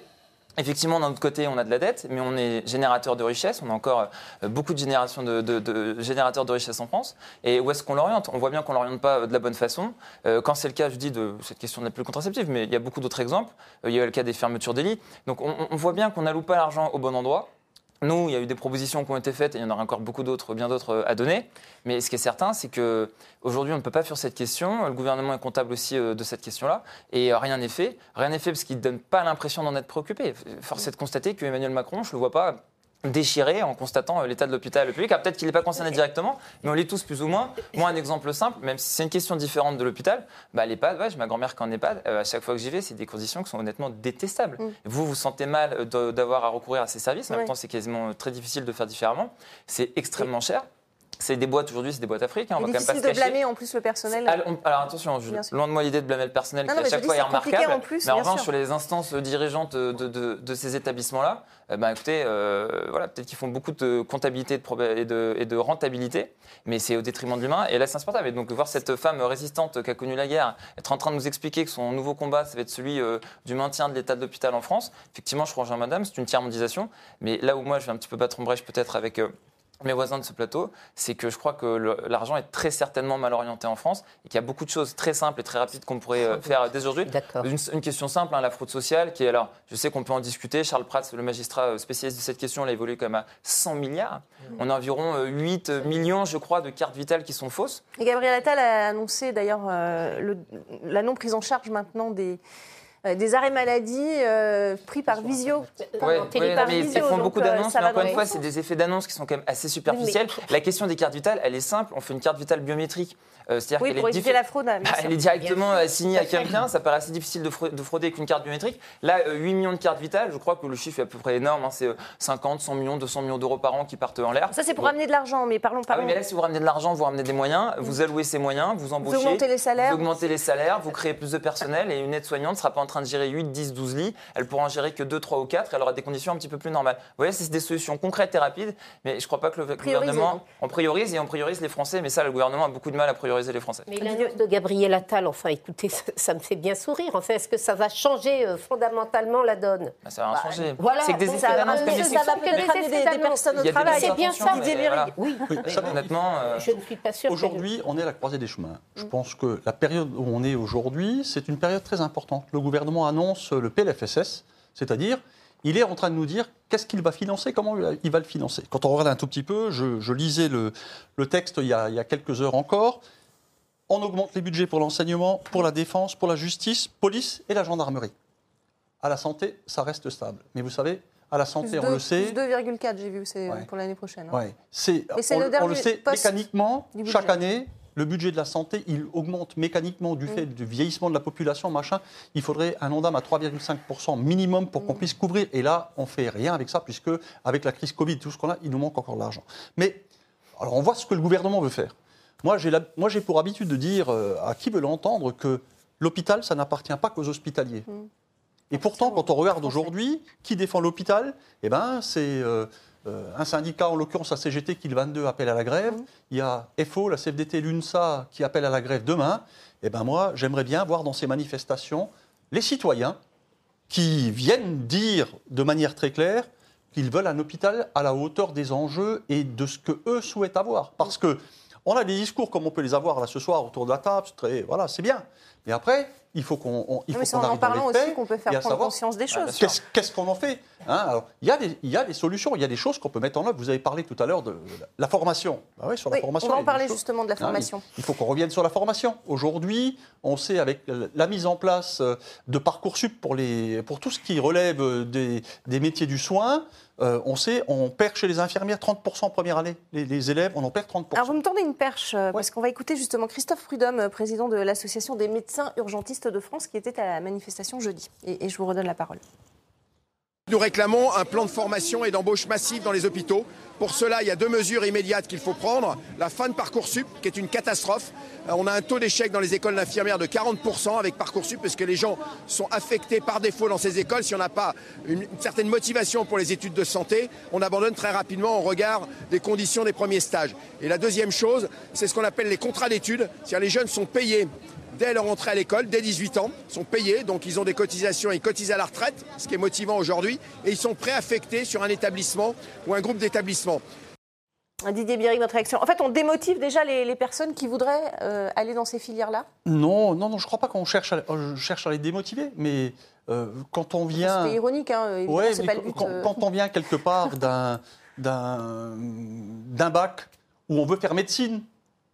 S6: Effectivement, d'un autre côté, on a de la dette, mais on est générateur de richesse. On a encore euh, beaucoup de, générations de, de- de générateurs de richesse en France. Et où est-ce qu'on l'oriente? On voit bien qu'on l'oriente pas euh, de la bonne façon. Euh, quand c'est le cas, je dis de cette question n'est plus contraceptive, mais il y a beaucoup d'autres exemples. Il y a le cas des fermetures des lits. Donc on, on voit bien qu'on n'alloue pas l'argent au bon endroit. Nous, il y a eu des propositions qui ont été faites et il y en aura encore beaucoup d'autres, bien d'autres euh, à donner. Mais ce qui est certain, c'est que aujourd'hui, on ne peut pas fuir cette question. Le gouvernement est comptable aussi euh, de cette question-là et euh, rien n'est fait. Rien n'est fait parce qu'il ne donne pas l'impression d'en être préoccupé. Force est de constater que Emmanuel Macron, je ne le vois pas déchiré en constatant euh, l'état de l'hôpital public. Alors, Peut-être qu'il n'est pas concerné directement, mais on l'est tous plus ou moins. Moi, un exemple simple, même si c'est une question différente de l'hôpital, bah, l'EHPAD, ouais, j'ai ma grand-mère qui est en EHPAD, euh, à chaque fois que j'y vais, c'est des conditions qui sont honnêtement détestables.
S1: Mm.
S6: Vous, vous sentez mal euh, d'avoir à recourir à ces services, en même temps, c'est quasiment très difficile de faire différemment. C'est extrêmement cher. C'est des boîtes aujourd'hui, c'est des boîtes africaines. On
S1: C'est
S6: va quand même pas
S1: difficile
S6: se
S1: de
S6: cacher.
S1: blâmer en plus le personnel.
S6: Alors, on- alors, attention, je- loin de moi l'idée de blâmer le personnel
S1: Non,
S6: qui
S1: non,
S6: à chaque fois est
S1: compliqué
S6: remarquable.
S1: en plus,
S6: mais en revanche, sur les instances dirigeantes de, de- de ces établissements-là, eh ben, écoutez, euh, voilà, peut-être qu'ils font beaucoup de comptabilité de et, de, et de rentabilité, mais c'est au détriment de l'humain. Et là, c'est insupportable. Et donc, voir cette femme résistante qui a connu la guerre être en train de nous expliquer que son nouveau combat, ça va être celui euh, du maintien de l'état de l'hôpital en France, effectivement, je rejoins madame, c'est une tiers-mondisation. Mais là où moi, je vais un petit peu battre en brèche peut-être avec. euh, mes voisins de ce plateau, c'est que je crois que l'argent est très certainement mal orienté en France et qu'il y a beaucoup de choses très simples et très rapides qu'on pourrait euh, faire dès aujourd'hui. Une, une question simple, hein, la fraude sociale, qui est alors, je sais qu'on peut en discuter. Charles Prats, le magistrat euh, spécialiste de cette question, l'a évolué même à 100 milliards. On a environ euh, 8 millions, je crois, de cartes vitales qui sont fausses.
S1: Et Gabriel Attal a annoncé d'ailleurs euh, le- la non prise en charge maintenant des, euh, des arrêts maladie euh, pris par visio. Par
S6: mais
S1: visio,
S6: ils font
S1: donc,
S6: beaucoup
S1: euh,
S6: d'annonces, mais encore une fois, c'est des effets d'annonce qui sont quand même assez superficiels. La question des cartes vitales, elle est simple. On fait une carte vitale biométrique. Euh, c'est-à-dire
S1: Oui,
S6: qu'elle
S1: pour
S6: est
S1: la fraude.
S6: Bah,
S1: sûr.
S6: elle est directement assignée à quelqu'un, ça paraît assez difficile de frauder, de frauder avec une carte biométrique. Là, euh, 8 millions de cartes vitales, je crois que le chiffre est à peu près énorme, hein, c'est euh, 50, 100 millions, 200 millions d'euros par an qui partent en l'air.
S1: Ça, c'est pour
S6: Bon.
S1: ramener de l'argent, mais parlons,
S6: Ah oui, mais là, si vous ramenez de l'argent, vous ramenez des moyens, vous allouez ces moyens, vous embauchez.
S1: augmentez les salaires.
S6: Vous augmentez les salaires, vous créez plus de personnel et une aide-soignante ne sera pas en train de gérer 8, 10, 12 lits. Elle pourra en gérer que 2, 3 ou 4 et elle aura des conditions un petit peu plus normales. Vous voyez, c'est des solutions concrètes et rapides, mais je ne crois pas que le
S1: Prioriser,
S6: gouvernement.
S1: donc.
S6: On priorise et on priorise les Français, mais ça, le gouvernement a beaucoup de mal à prioriser les Français.
S8: Mais l'annonce de Gabriel Attal, enfin écoutez, ça, ça me fait bien sourire. Enfin, est-ce que ça va changer euh, fondamentalement la donne?
S6: Bah, ça va rien changer.
S8: voilà,
S6: c'est que des
S8: bon,
S6: effets
S8: ça
S6: comme
S8: ça va peut-être
S1: des-
S8: des
S1: des personnes
S6: Il y a
S1: au travail.
S8: C'est bien ça,
S6: voilà.
S8: Oui,
S5: Oui, ça-
S6: Honnêtement, euh,
S8: je ne suis pas sûre. que-
S5: Aujourd'hui, on est à la croisée des chemins. Je pense que la période où on est aujourd'hui, c'est une période très importante. Le gouvernement annonce le PLFSS, c'est-à-dire il est en train de nous dire qu'est-ce qu'il va financer, comment il va le financer. Quand on regarde un tout petit peu, je, je lisais le, le texte il y, a, il y a quelques heures encore. On augmente les budgets pour l'enseignement, pour la défense, pour la justice, police et la gendarmerie. À la santé, ça reste stable. Mais vous savez, à la santé, on le sait.
S1: plus 2,4, j'ai vu, c'est
S5: Ouais.
S1: pour l'année prochaine. hein.
S5: Ouais. C'est, on,
S1: le
S5: on le sait mécaniquement, chaque année, le budget de la santé, il augmente mécaniquement
S1: Mm.
S5: du fait du vieillissement de la population, machin. Il faudrait un ondam à 3,5% minimum pour
S1: Mm.
S5: qu'on puisse couvrir. Et là, on fait rien avec ça, puisque avec la crise Covid, tout ce qu'on a, il nous manque encore de l'argent. Mais alors, on voit ce que le gouvernement veut faire. Moi, j'ai, pour habitude de dire euh, à qui veut l'entendre que l'hôpital, ça n'appartient pas qu'aux hospitaliers.
S1: Mm.
S5: Et pourtant, quand on regarde aujourd'hui, qui défend l'hôpital? Eh ben, c'est euh, euh, un syndicat, en l'occurrence la CGT, qui le 22 appelle à la grève.
S1: Mhm.
S5: Il y a FO, la CFDT, l'UNSA qui appelle à la grève demain. Eh ben moi, j'aimerais bien voir dans ces manifestations les citoyens qui viennent dire de manière très claire qu'ils veulent un hôpital à la hauteur des enjeux et de ce que eux souhaitent avoir. Parce que on a des discours comme on peut les avoir là ce soir autour de la table, c'est très- voilà, c'est bien. Mais après, il faut qu'on on- il faut
S1: c'est
S5: qu'on
S1: en parlant aussi qu'on peut
S5: et
S1: faire prendre
S5: savoir
S1: conscience des choses.
S5: Qu'est-ce qu'on en fait Hein, alors, il, y a des, il y a des solutions, il y a des choses qu'on peut mettre en œuvre. Vous avez parlé tout à l'heure de la formation. Bah oui, sur la
S1: Oui,
S5: formation.
S1: on va en parler justement de la
S5: Hein,
S1: formation.
S5: il, il faut qu'on revienne sur la formation. Aujourd'hui, on sait avec la mise en place euh, de Parcoursup pour, les, pour tout ce qui relève euh, des, des métiers du soin, euh, on sait, on perd chez les infirmières 30% en première année. Les, les élèves, on en perd 30%.
S1: Alors vous me tendez une perche, parce qu'on va écouter justement Christophe Prudhomme, président de l'Association des médecins urgentistes de France, qui était à la manifestation jeudi. Et, et je vous redonne la parole.
S12: Nous réclamons un plan de formation et d'embauche massive dans les hôpitaux. Pour cela, il y a deux mesures immédiates qu'il faut prendre. La fin de Parcoursup, qui est une catastrophe. Euh, on a un taux d'échec dans les écoles d'infirmières de 40% avec Parcoursup, parce que les gens sont affectés par défaut dans ces écoles. Si on n'a pas une certaine motivation pour les études de santé, on abandonne très rapidement au regard des conditions des premiers stages. Et la deuxième chose, c'est ce qu'on appelle les contrats d'études. C'est-à-dire les jeunes sont payés dès leur entrée à l'école, dès 18 ans, sont payés, donc ils ont des cotisations, ils cotisent à la retraite, ce qui est motivant aujourd'hui, et ils sont préaffectés sur un établissement ou un groupe d'établissements.
S1: Didier Biéric, votre réaction. En fait, on démotive déjà les, personnes qui voudraient euh, aller dans ces filières-là?
S5: Non, non, non, je ne crois pas qu'on cherche, à, euh, cherche à les démotiver, mais euh, quand on vient...
S1: C'est ironique, hein,
S5: ouais,
S1: c'est pas le but.
S5: Quand, quand, on vient quelque part [LAUGHS] d'un bac où on veut faire médecine,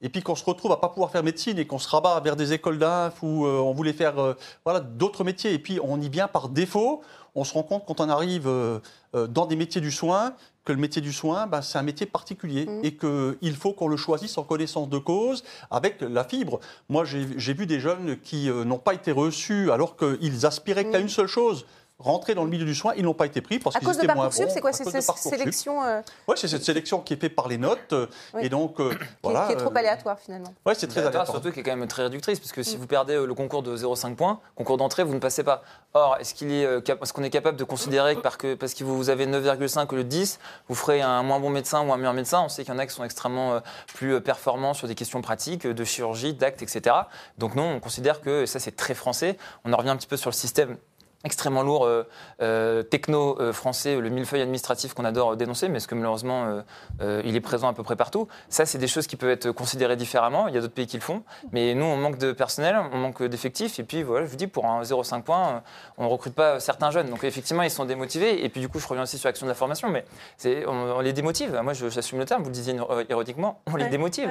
S5: et puis qu'on se retrouve à pas pouvoir faire médecine et qu'on se rabat vers des écoles d'inf où euh, on voulait faire euh, voilà, d'autres métiers et puis on y vient par défaut, on se rend compte quand on arrive euh, dans des métiers du soin que le métier du soin, bah, c'est un métier particulier mmh. et qu'il faut qu'on le choisisse en connaissance de cause avec la fibre. Moi, j'ai vu des jeunes qui n'ont pas été reçus alors qu'ils aspiraient qu'à mmh. une seule chose, rentrer dans le milieu du soin, ils n'ont pas été pris parce qu'ils étaient moins bons.
S1: C'est quoi cette sélection
S5: euh Oui, c'est cette sélection qui est faite par les notes. Euh, et donc, euh,
S1: qui, voilà, qui est trop aléatoire finalement.
S5: Oui, c'est très aléatoire.
S6: Surtout qui est quand même très réductrice, parce que si mm. vous perdez le concours de 0,5 points, concours d'entrée, vous ne passez pas. Or, est-ce qu'il est, est qu'on est capable de considérer que parce que vous avez 9,5 au lieu de 10, vous ferez un moins bon médecin ou un meilleur médecin On sait qu'il y en a qui sont extrêmement plus performants sur des questions pratiques, de chirurgie, d'actes, etc. Donc non, on considère que, et ça c'est très français, on en revient un petit peu sur le système extrêmement lourd euh, euh, techno euh, français, le millefeuille administratif qu'on adore dénoncer, mais ce que malheureusement il est présent à peu près partout. Ça, c'est des choses qui peuvent être considérées différemment. Il y a d'autres pays qui le font, mais nous, on manque de personnel, on manque d'effectifs, et puis voilà, je vous dis, pour un 0,5 points, on ne recrute pas certains jeunes. Donc effectivement, ils sont démotivés, et puis du coup, je reviens aussi sur l'action de la formation, mais on, les démotive. Moi, j'assume le terme, vous le disiez ironiquement, on les démotive.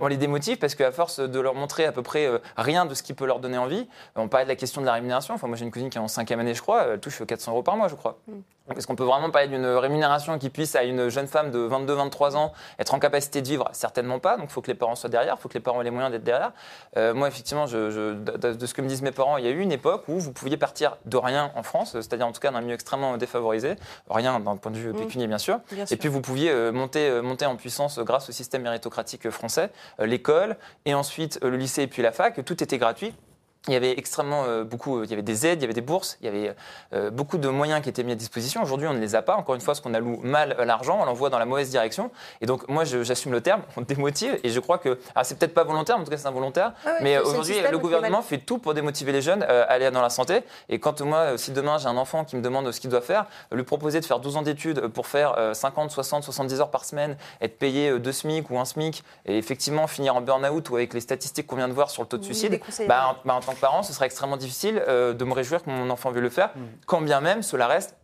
S6: On les démotive parce qu'à force de leur montrer à peu près rien de ce qui peut leur donner envie, on parlait de la question de la rémunération. Enfin, moi, j'ai une cousine qui est en 5 année, je crois, elle touche 400 euros par mois, je crois. Mm. Est-ce qu'on peut vraiment parler d'une rémunération qui puisse à une jeune femme de 22-23 ans être en capacité de vivre? Certainement pas. Donc il faut que les parents soient derrière, il faut que les parents aient les moyens d'être derrière. Euh, moi, effectivement, je, de, ce que me disent mes parents, il y a eu une époque où vous pouviez partir de rien en France, c'est-à-dire en tout cas d'un milieu extrêmement défavorisé, rien d'un point de vue mm. pécunier bien sûr. Et puis vous pouviez euh, monter, euh, monter en puissance grâce au système méritocratique français, l'école et ensuite le lycée et puis la fac. Tout était gratuit il y avait extrêmement euh, beaucoup, il y avait des aides, il y avait des bourses, il y avait euh, beaucoup de moyens qui étaient mis à disposition. Aujourd'hui, on ne les a pas. Encore une fois, parce qu'on alloue mal l'argent, on l'envoie dans la mauvaise direction. Et donc, moi, j'assume le terme, on démotive. Et je crois que, alors c'est peut-être pas volontaire, en tout cas c'est involontaire, ah mais aujourd'hui, le gouvernement fait tout pour démotiver les jeunes euh, à aller dans la santé. Et quand moi, si demain j'ai un enfant qui me demande ce qu'il doit faire, lui proposer de faire 12 ans d'études pour faire 50, 60, 70 heures par semaine, être payé 2 SMIC ou un SMIC, et effectivement finir en burn-out ou avec les statistiques qu'on vient de voir sur le taux de suicide, bah, bah, en tant parents, ce serait extrêmement difficile euh, de me réjouir que mon enfant veuille le faire, mm. quand bien même cela reste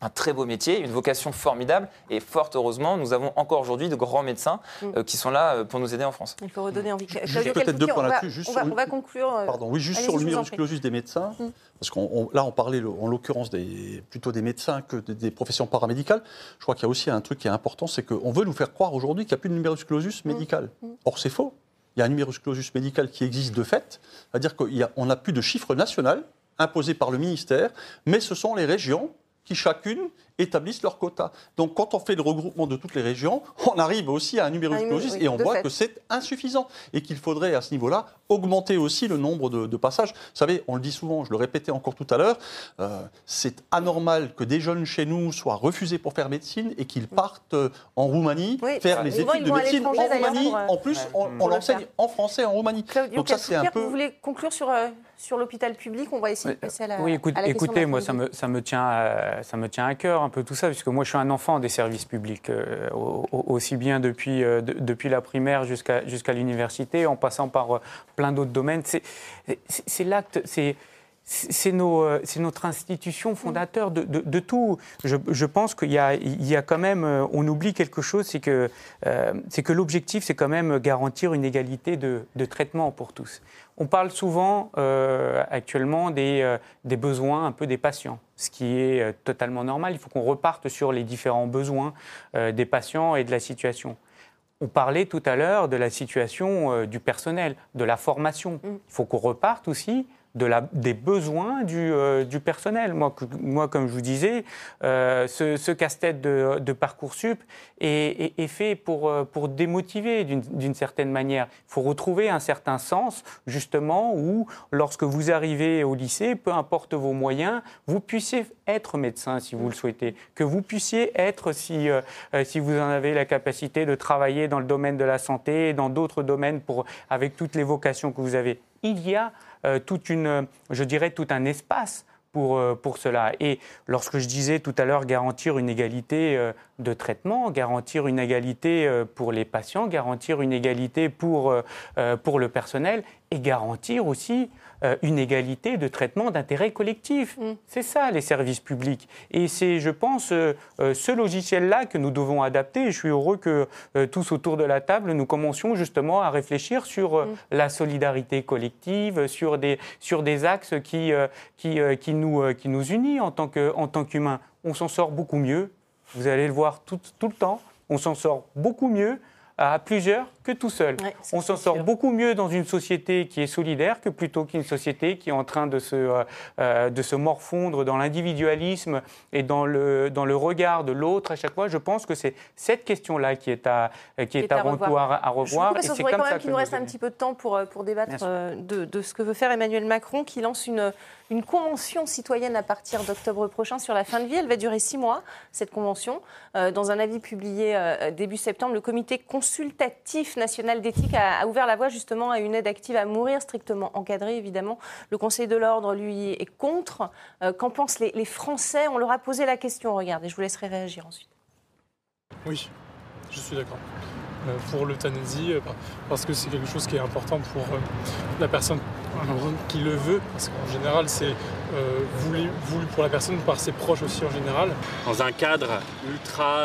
S6: un très beau métier, une vocation formidable et fort heureusement, nous avons encore aujourd'hui de grands médecins mm. euh, qui sont là euh, pour nous aider en France.
S1: Il faut redonner envie.
S5: peut-être deux points là-dessus.
S1: On, va conclure.
S5: Pardon, oui, juste sur clausus des médecins, mm. parce qu'on là on parlait en l'occurrence des, plutôt des médecins que des, professions paramédicales. Je crois qu'il y a aussi un truc qui est important, c'est qu'on veut nous faire croire aujourd'hui qu'il n'y a plus de numerus clausus médical. Or c'est faux il y a un numerus clausus médical qui existe de fait, c'est-à-dire qu'on n'a plus de chiffre national imposé par le ministère, mais ce sont les régions qui chacune établissent leur quota. Donc quand on fait le regroupement de toutes les régions, on arrive aussi à un numerus clausus et on voit que c'est insuffisant et qu'il faudrait à ce niveau-là augmenter aussi le nombre de, passages. Vous savez, on le dit souvent, je le répétais encore tout à l'heure, euh, c'est anormal que des jeunes chez nous soient refusés pour faire médecine et qu'ils partent euh, en Roumanie faire les études de médecine en Roumanie. En plus, on, l'enseigne en français en Roumanie.
S1: Donc ça, c'est un peu... Vous voulez conclure sur, euh, sur l'hôpital public On va essayer de passer à la
S7: Oui, écoutez, moi, ça me, ça, me tient ça me tient à cœur un peu tout ça, puisque moi je suis un enfant des services publics, euh, aussi bien depuis, euh, depuis la primaire jusqu'à jusqu'à l'université, en passant par euh, plein d'autres domaines. C'est l'acte, c'est c'est notre institution fondateur de, de, tout. Je, je pense qu'il y, y, a quand même, on oublie quelque chose, c'est que, c'est que l'objectif, c'est quand même garantir une égalité de, de, traitement pour tous. On parle souvent euh, actuellement des, euh, des, besoins un peu des patients, ce qui est euh, totalement normal. Il faut qu'on reparte sur les différents besoins des patients et de la situation. On parlait tout à l'heure de la situation du personnel, de la formation. Mm. Il faut qu'on reparte aussi de la, des besoins du, euh, du personnel. Moi, comme je vous disais, euh, ce, casse-tête de, de, Parcoursup est, fait pour, euh, pour démotiver d'une certaine manière. Il faut retrouver un certain sens, justement, où lorsque vous arrivez au lycée, peu importe vos moyens, vous puissiez être médecin si vous le souhaitez, que vous puissiez être, si, vous en avez la capacité de travailler dans le domaine de la santé, dans d'autres domaines avec toutes les vocations que vous avez. Il y a toute une, je dirais, tout un espace pour, euh, pour, cela. Et lorsque je disais tout à l'heure garantir une égalité euh, de traitement, garantir une égalité pour les patients, garantir une égalité pour, pour le personnel et garantir aussi euh, une égalité de traitement d'intérêt collectif. Mm. C'est ça, les services publics. Et c'est, je pense, euh, euh, ce logiciel-là que nous devons adapter. Je suis heureux que tous autour de la table, nous commencions justement à réfléchir sur mm. la solidarité collective, sur des, sur des axes qui, qui, qui, nous, qui nous unissent en tant, que, en tant qu'humains. On s'en sort beaucoup mieux. Vous allez le voir tout, tout le temps. On s'en sort beaucoup mieux à plusieurs que tout seul. on s'en sort beaucoup mieux dans une société qui est solidaire que plutôt qu'une société qui est en train de se, euh, euh, de se morfondre dans l'individualisme et dans le, dans le regard de l'autre à chaque fois. Je pense que c'est cette question-là qui est à, qui, est, à, revoir. À, revoir.
S1: Je et quand même qu'il nous reste un petit peu de temps pour, euh, pour débattre de, de, ce que veut faire Emmanuel Macron, qui lance une, une convention citoyenne à partir d'octobre prochain sur la fin de vie. Elle va durer six mois, cette convention. dans un avis publié début septembre, le comité consultatif national d'éthique a, ouvert la voie justement à une aide active à mourir, strictement encadrée évidemment. Le Conseil de l'ordre, lui, est contre. Euh, qu'en pensent les, Français? On leur a posé la question, regardez, je vous laisserai réagir ensuite.
S13: Oui, je suis d'accord. Euh, pour l'euthanasie, euh, parce que c'est quelque chose qui est important pour la personne qui le veut, parce qu'en général c'est voulu, voulu, pour la personne par ses proches aussi en général.
S14: Dans un cadre ultra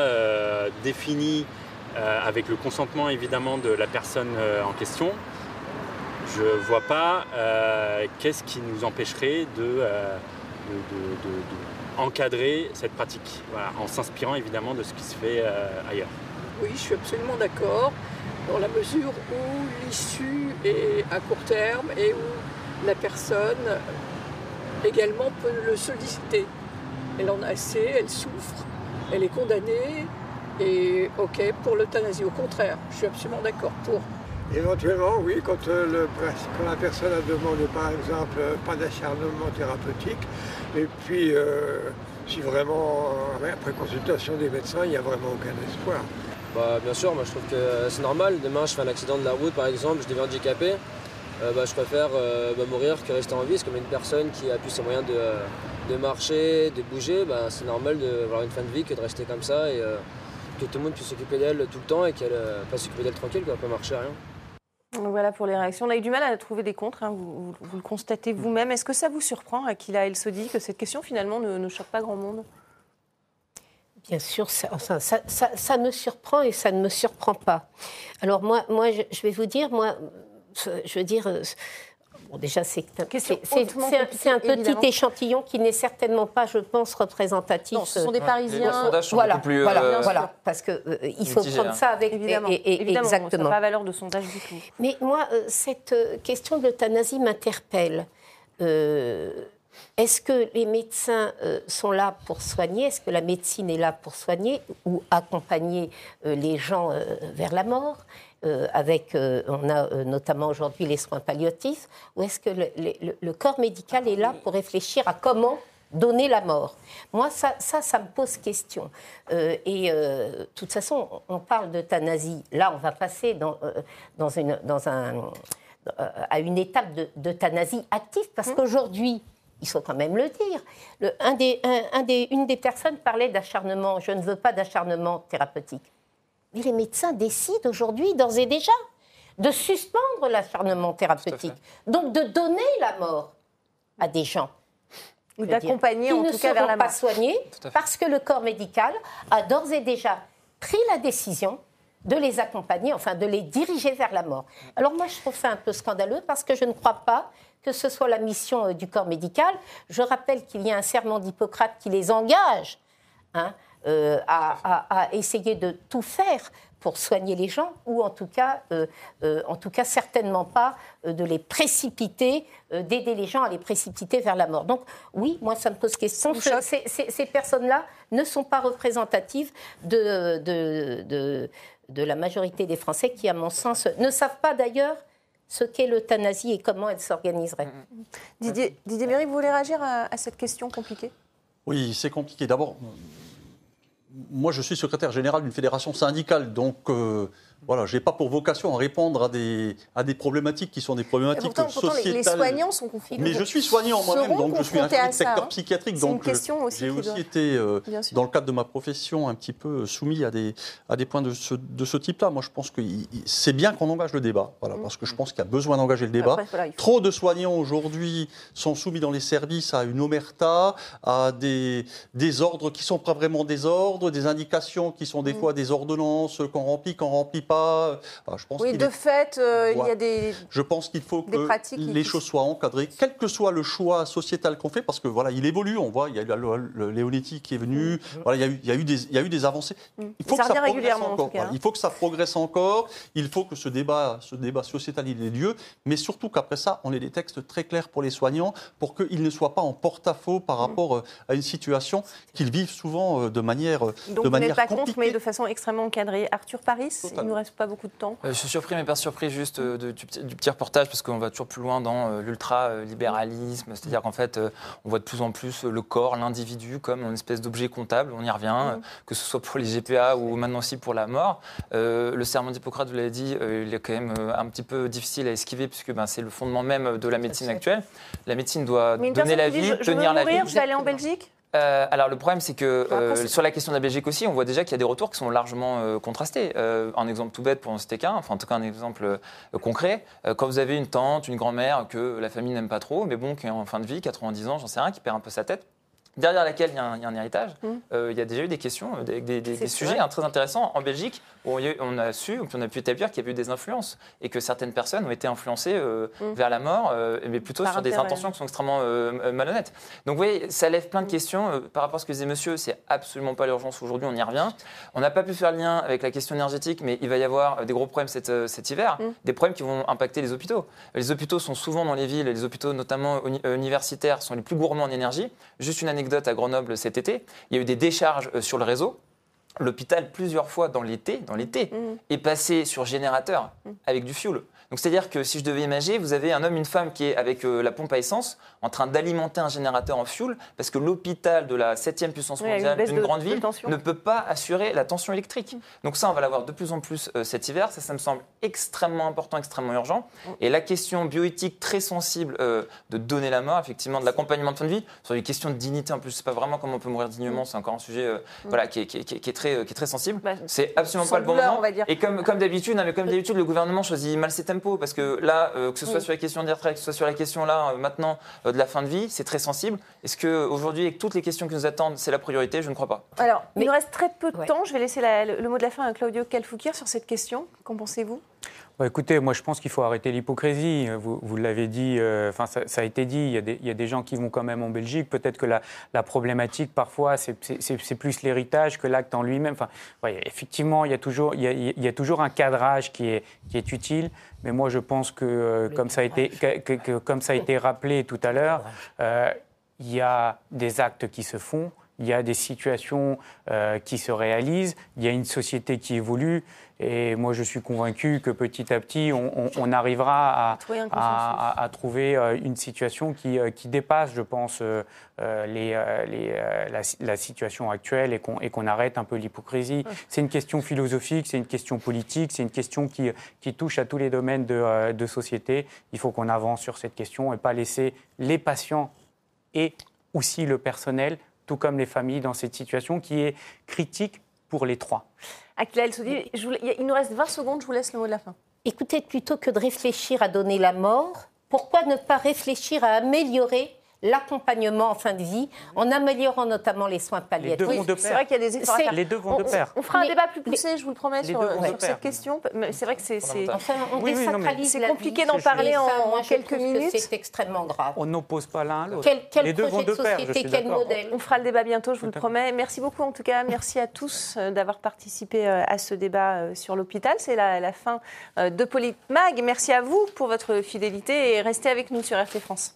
S14: défini, euh, avec le consentement évidemment de la personne euh, en question, je ne vois pas euh, qu'est-ce qui nous empêcherait de, encadrer cette pratique, en s'inspirant évidemment de ce qui se fait ailleurs.
S15: Oui, je suis absolument d'accord, dans la mesure où l'issue est à court terme et où la personne également peut le solliciter. Elle en a assez, elle souffre, elle est condamnée, et ok pour l'euthanasie. Au contraire, je suis absolument d'accord pour.
S16: Éventuellement, oui, quand, euh, la personne a demandé par exemple pas d'acharnement thérapeutique, et puis euh, si vraiment, après consultation des médecins, il n'y a vraiment aucun espoir.
S17: Bah, bien sûr, moi je trouve que c'est normal. Demain, je fais un accident de la route par exemple, je deviens handicapé. Euh, bah, je préfère bah, mourir que rester en vie. C'est comme une personne qui a plus ses moyens de, marcher, de bouger. Bah, c'est normal d'avoir une fin de vie que de rester comme ça. Et, que tout le monde puisse s'occuper d'elle tout le temps et qu'elle euh, pas s'occuper d'elle tranquille, qu'elle ne peut marcher à rien.
S1: Voilà pour les réactions. On a eu du mal à trouver des contres, hein. vous, le constatez vous-même. Est-ce que ça vous surprend, Akila El Sodi, que cette question finalement ne, choque pas grand monde?
S8: Bien sûr, ça, ça, ça, me surprend et ça ne me surprend pas. Alors moi, moi je, je vais vous dire, moi, je veux dire, déjà, c'est un, petit échantillon qui n'est certainement pas, je pense, représentatif.
S1: Non, ce sont des Parisiens.
S6: Les sondages sont
S8: voilà,
S6: plus,
S8: voilà, euh, voilà, parce qu'il euh, il faut prendre ça avec
S1: évidemment, et, évidemment, exactement. pas valeur de sondage du tout.
S8: Mais moi, euh, cette question de l'euthanasie m'interpelle. Est-ce que les médecins sont là pour soigner? Est-ce que la médecine est là pour soigner ou accompagner les gens vers la mort? Euh, avec, euh, on a euh, notamment aujourd'hui les soins palliatifs, ou est-ce que le, corps médical est là pour réfléchir à comment donner la mort? Moi, ça, ça, ça me pose question. et de toute façon, on parle d'euthanasie. Là, on va passer dans, dans, une, dans un, à une étape d'euthanasie active, parce mmh. qu'aujourd'hui, il faut quand même le dire. Le, un des, un des, une des personnes parlait d'acharnement. Je ne veux pas d'acharnement thérapeutique. Mais les médecins décident aujourd'hui, d'ores et déjà, de suspendre l'acharnement thérapeutique. Donc de donner la mort à des gens.
S1: Ou d'accompagner en tout cas vers la
S8: mort. pas soignés parce que le corps médical a d'ores et déjà pris la décision de les accompagner, enfin de les diriger vers la mort. Alors moi, je trouve ça un peu scandaleux parce que je ne crois pas que ce soit la mission euh, du corps médical. Je rappelle qu'il y a un serment d'Hippocrate qui les engage hein, euh, à, essayer de tout faire pour soigner les gens, ou en tout cas, euh, euh, en tout cas certainement pas euh, de les précipiter, euh, d'aider les gens à les précipiter vers la mort. Donc oui, moi ça me pose question. Ce- ces, ces- ces personnes-là ne sont pas représentatives de, de, de- de la majorité des Français qui, à mon sens, ne savent pas d'ailleurs ce qu'est l'euthanasie et comment elle s'organiserait.
S1: Didier, Didier Méry, vous voulez réagir à, à cette question compliquée?
S5: Oui, c'est compliqué. D'abord, moi, je suis secrétaire général d'une fédération syndicale, donc euh, voilà, je n'ai pas pour vocation à répondre à des, à des problématiques qui sont des problématiques
S1: pourtant, pourtant, les,
S5: sociétales.
S1: les soignants sont confinés.
S5: Mais je suis soignant moi-même, donc je suis
S1: ça,
S5: secteur
S1: hein.
S5: psychiatrique, donc euh,
S1: question aussi
S5: j'ai aussi
S1: doit-
S5: été, euh, dans le cadre de ma profession, un petit peu soumis à des, à des points de ce, de ce type-là. Moi, je pense que c'est bien qu'on engage le débat, voilà, parce que je pense qu'il y a besoin d'engager le débat.
S1: Après, voilà, il faut-
S5: Trop de soignants aujourd'hui sont soumis dans les services à une omerta, à des, des ordres qui sont pas vraiment des ordres, des indications qui sont
S1: Mm.
S5: des fois des ordonnances qu'on remplit, qu'on remplit pas. Enfin, je pense
S1: Oui, de
S5: est-
S1: fait, euh, il y a des.
S5: je pense qu'il faut que les
S1: qui-
S5: choses soient encadrées, quel que soit le choix sociétal qu'on fait, parce que voilà, il évolue. On voit, il y a eu la loi le Leonetti qui est venu. Voilà, il y a eu, il y a eu des, il y a eu des avancées. Il faut
S1: Mm. Ça
S5: que ça progresse
S1: en
S5: encore. Voilà,
S1: hein.
S5: Il faut que ça progresse encore. Il faut que ce débat, ce débat sociétal, il ait lieu. Mais surtout qu'après ça, on ait des textes très clairs pour les soignants, pour qu'ils ne soient pas en porte-à-faux par rapport euh, à une situation qu'ils vivent souvent euh, de manière,
S1: Donc
S5: de
S1: vous
S5: manière
S1: n'êtes pas contre,
S5: compliquée.
S1: mais de façon extrêmement encadrée. Arthur Paris, il nous reste pas beaucoup de temps.
S6: Euh, je suis surpris, mais pas surpris juste euh, de- du, petit, du petit reportage, parce qu'on va toujours plus loin dans euh, l'ultra-libéralisme. C'est-à-dire qu'en fait, euh, on voit de plus en plus euh, le corps, l'individu, comme une espèce d'objet comptable. On y revient, euh, que ce soit pour les GPA ou maintenant aussi pour la mort. Euh, le serment d'Hippocrate, vous l'avez dit, euh, il est quand même euh, un petit peu difficile à esquiver, puisque ben, c'est le fondement même de la médecine actuelle. La médecine doit
S1: Mais
S6: donner la
S1: dit,
S6: vie,
S1: je, je veux
S6: tenir la
S1: mourir,
S6: vie.
S1: je vais aller en Belgique?
S6: Euh, alors le problème c'est que
S1: Enfin, après,
S6: euh, sur la question de la Belgique aussi, on voit déjà qu'il y a des retours qui sont largement euh, contrastés. Un exemple tout bête pour en citer qu'un, enfin en tout cas un exemple concret, quand vous avez une tante, une grand-mère que la famille n'aime pas trop, mais bon qui est en fin de vie, 90 ans, j'en sais rien, qui perd un peu sa tête. Derrière laquelle il y, a un, il y a un héritage, euh, il y a déjà eu des questions, des, des- des-
S1: C'est
S6: des sujets hein, très intéressants en Belgique où on a su, on a pu établir qu'il y avait eu des influences et que certaines personnes ont été influencées euh,
S1: Mm.
S6: vers la mort, euh, mais plutôt
S1: Par
S6: sur des intentions qui sont extrêmement euh, malhonnêtes. Donc vous voyez, ça lève plein de questions. Euh, par rapport à ce que disait monsieur, c'est absolument pas l'urgence aujourd'hui, on y revient. On n'a pas pu faire le lien avec la question énergétique, mais il va y avoir des gros problèmes cet, cet hiver,
S1: Mm.
S6: des problèmes qui vont impacter les hôpitaux. Les hôpitaux sont souvent dans les villes, et les hôpitaux notamment uni- universitaires sont les plus gourmands en énergie. Juste une anecdote à Grenoble cet été, il y a eu des décharges sur le réseau. L'hôpital, plusieurs fois dans l'été, dans l'été,
S1: Mm.
S6: est passé sur générateur avec du fuel. Donc c'est-à-dire que si je devais imaginer, vous avez un homme, une femme qui est avec euh, la pompe à essence en train d'alimenter un générateur en fuel parce que l'hôpital de la 7e puissance
S1: Oui,
S6: mondiale d'une
S1: de-
S6: grande
S1: de
S6: ville ne peut pas assurer la tension électrique. Donc ça, on va l'avoir de plus en plus euh, cet hiver. Ça, ça me semble extrêmement important, extrêmement urgent. Et la question bioéthique très sensible euh, de donner la mort, effectivement, de l'accompagnement de fin de vie, sur les questions de dignité en plus, c'est pas vraiment comment on peut mourir dignement, c'est encore un sujet voilà, qui, est, qui est- qui est- qui est très, qui est très sensible. c'est absolument pas le bon moment. Et comme, comme d'habitude, mais comme d'habitude, le gouvernement choisit mal ses parce que là, euh, que ce soit
S1: Oui.
S6: sur la question des retraites, que ce soit sur la question là, euh, maintenant, euh, de la fin de vie, c'est très sensible. Est-ce qu'aujourd'hui, avec toutes les questions qui nous attendent, c'est la priorité? Je ne crois pas.
S1: Alors, il nous reste très peu de temps. Je vais laisser la- le, le mot de la fin à Claudio Calfoukir sur cette question. Qu'en pensez-vous?
S7: Bah, écoutez, moi je pense qu'il faut arrêter l'hypocrisie. Vous, vous l'avez dit, euh, enfin ça, ça a été dit, il y, a des, il y a des gens qui vont quand même en Belgique. Peut-être que la, la problématique parfois c'est- plus l'héritage que l'acte en lui-même. Enfin, ouais, effectivement, il y, a toujours, il, y a, il y a toujours un cadrage qui est, qui est utile. Mais moi je pense que, euh, comme, ça a été, que- que- que- comme ça a été rappelé tout à l'heure, euh, il y a des actes qui se font. Il y a des situations euh, qui se réalisent, il y a une société qui évolue, et moi je suis convaincu que petit à petit on, on- on arrivera à,
S1: Trouver un
S7: à-
S1: consensus.
S7: à- à trouver euh, une situation qui, euh, qui dépasse, je pense, euh, les, les, la, la situation actuelle et qu'on arrête un peu l'hypocrisie. C'est une question philosophique, c'est une question politique, c'est une question qui, qui touche à tous les domaines de, de société. Il faut qu'on avance sur cette question et pas laisser les patients et aussi le personnel, tout comme les familles, dans cette situation qui est critique pour les trois.
S1: Akila El Soudi, vous- il nous reste 20 secondes, je vous laisse le mot de la fin.
S8: Écoutez, plutôt que de réfléchir à donner la mort, pourquoi ne pas réfléchir à améliorer l'accompagnement en fin de vie, en améliorant notamment les soins palliatifs.
S7: deux vont de
S1: C'est vrai qu'il y a des efforts.
S7: Les deux vont
S1: on,
S7: de pair.
S1: on fera un
S8: Les-
S1: débat plus
S8: les-
S1: poussé, je vous le promets,
S7: les
S1: sur,
S7: deux pair.
S1: cette question. Mais C'est vrai que c'est c'est-
S8: Enfin, on
S7: Oui, oui, non, mais-
S8: désacralise
S1: C'est
S8: la
S1: compliqué d'en parler en-
S8: ça, moi,
S1: quelques
S8: que
S1: minutes.
S8: C'est extrêmement grave.
S7: On n'oppose pas l'un à l'autre.
S8: Quel, quel
S7: les deux
S8: projet
S7: vont de
S8: de
S7: pair, je
S8: société, quel modèle?
S1: On fera le débat bientôt, je vous le promets. Merci beaucoup en tout cas. Merci à tous euh, d'avoir participé euh, à ce débat euh, sur l'hôpital. C'est la, la fin de Politmag. Merci à vous pour votre fidélité et restez avec nous sur RT France.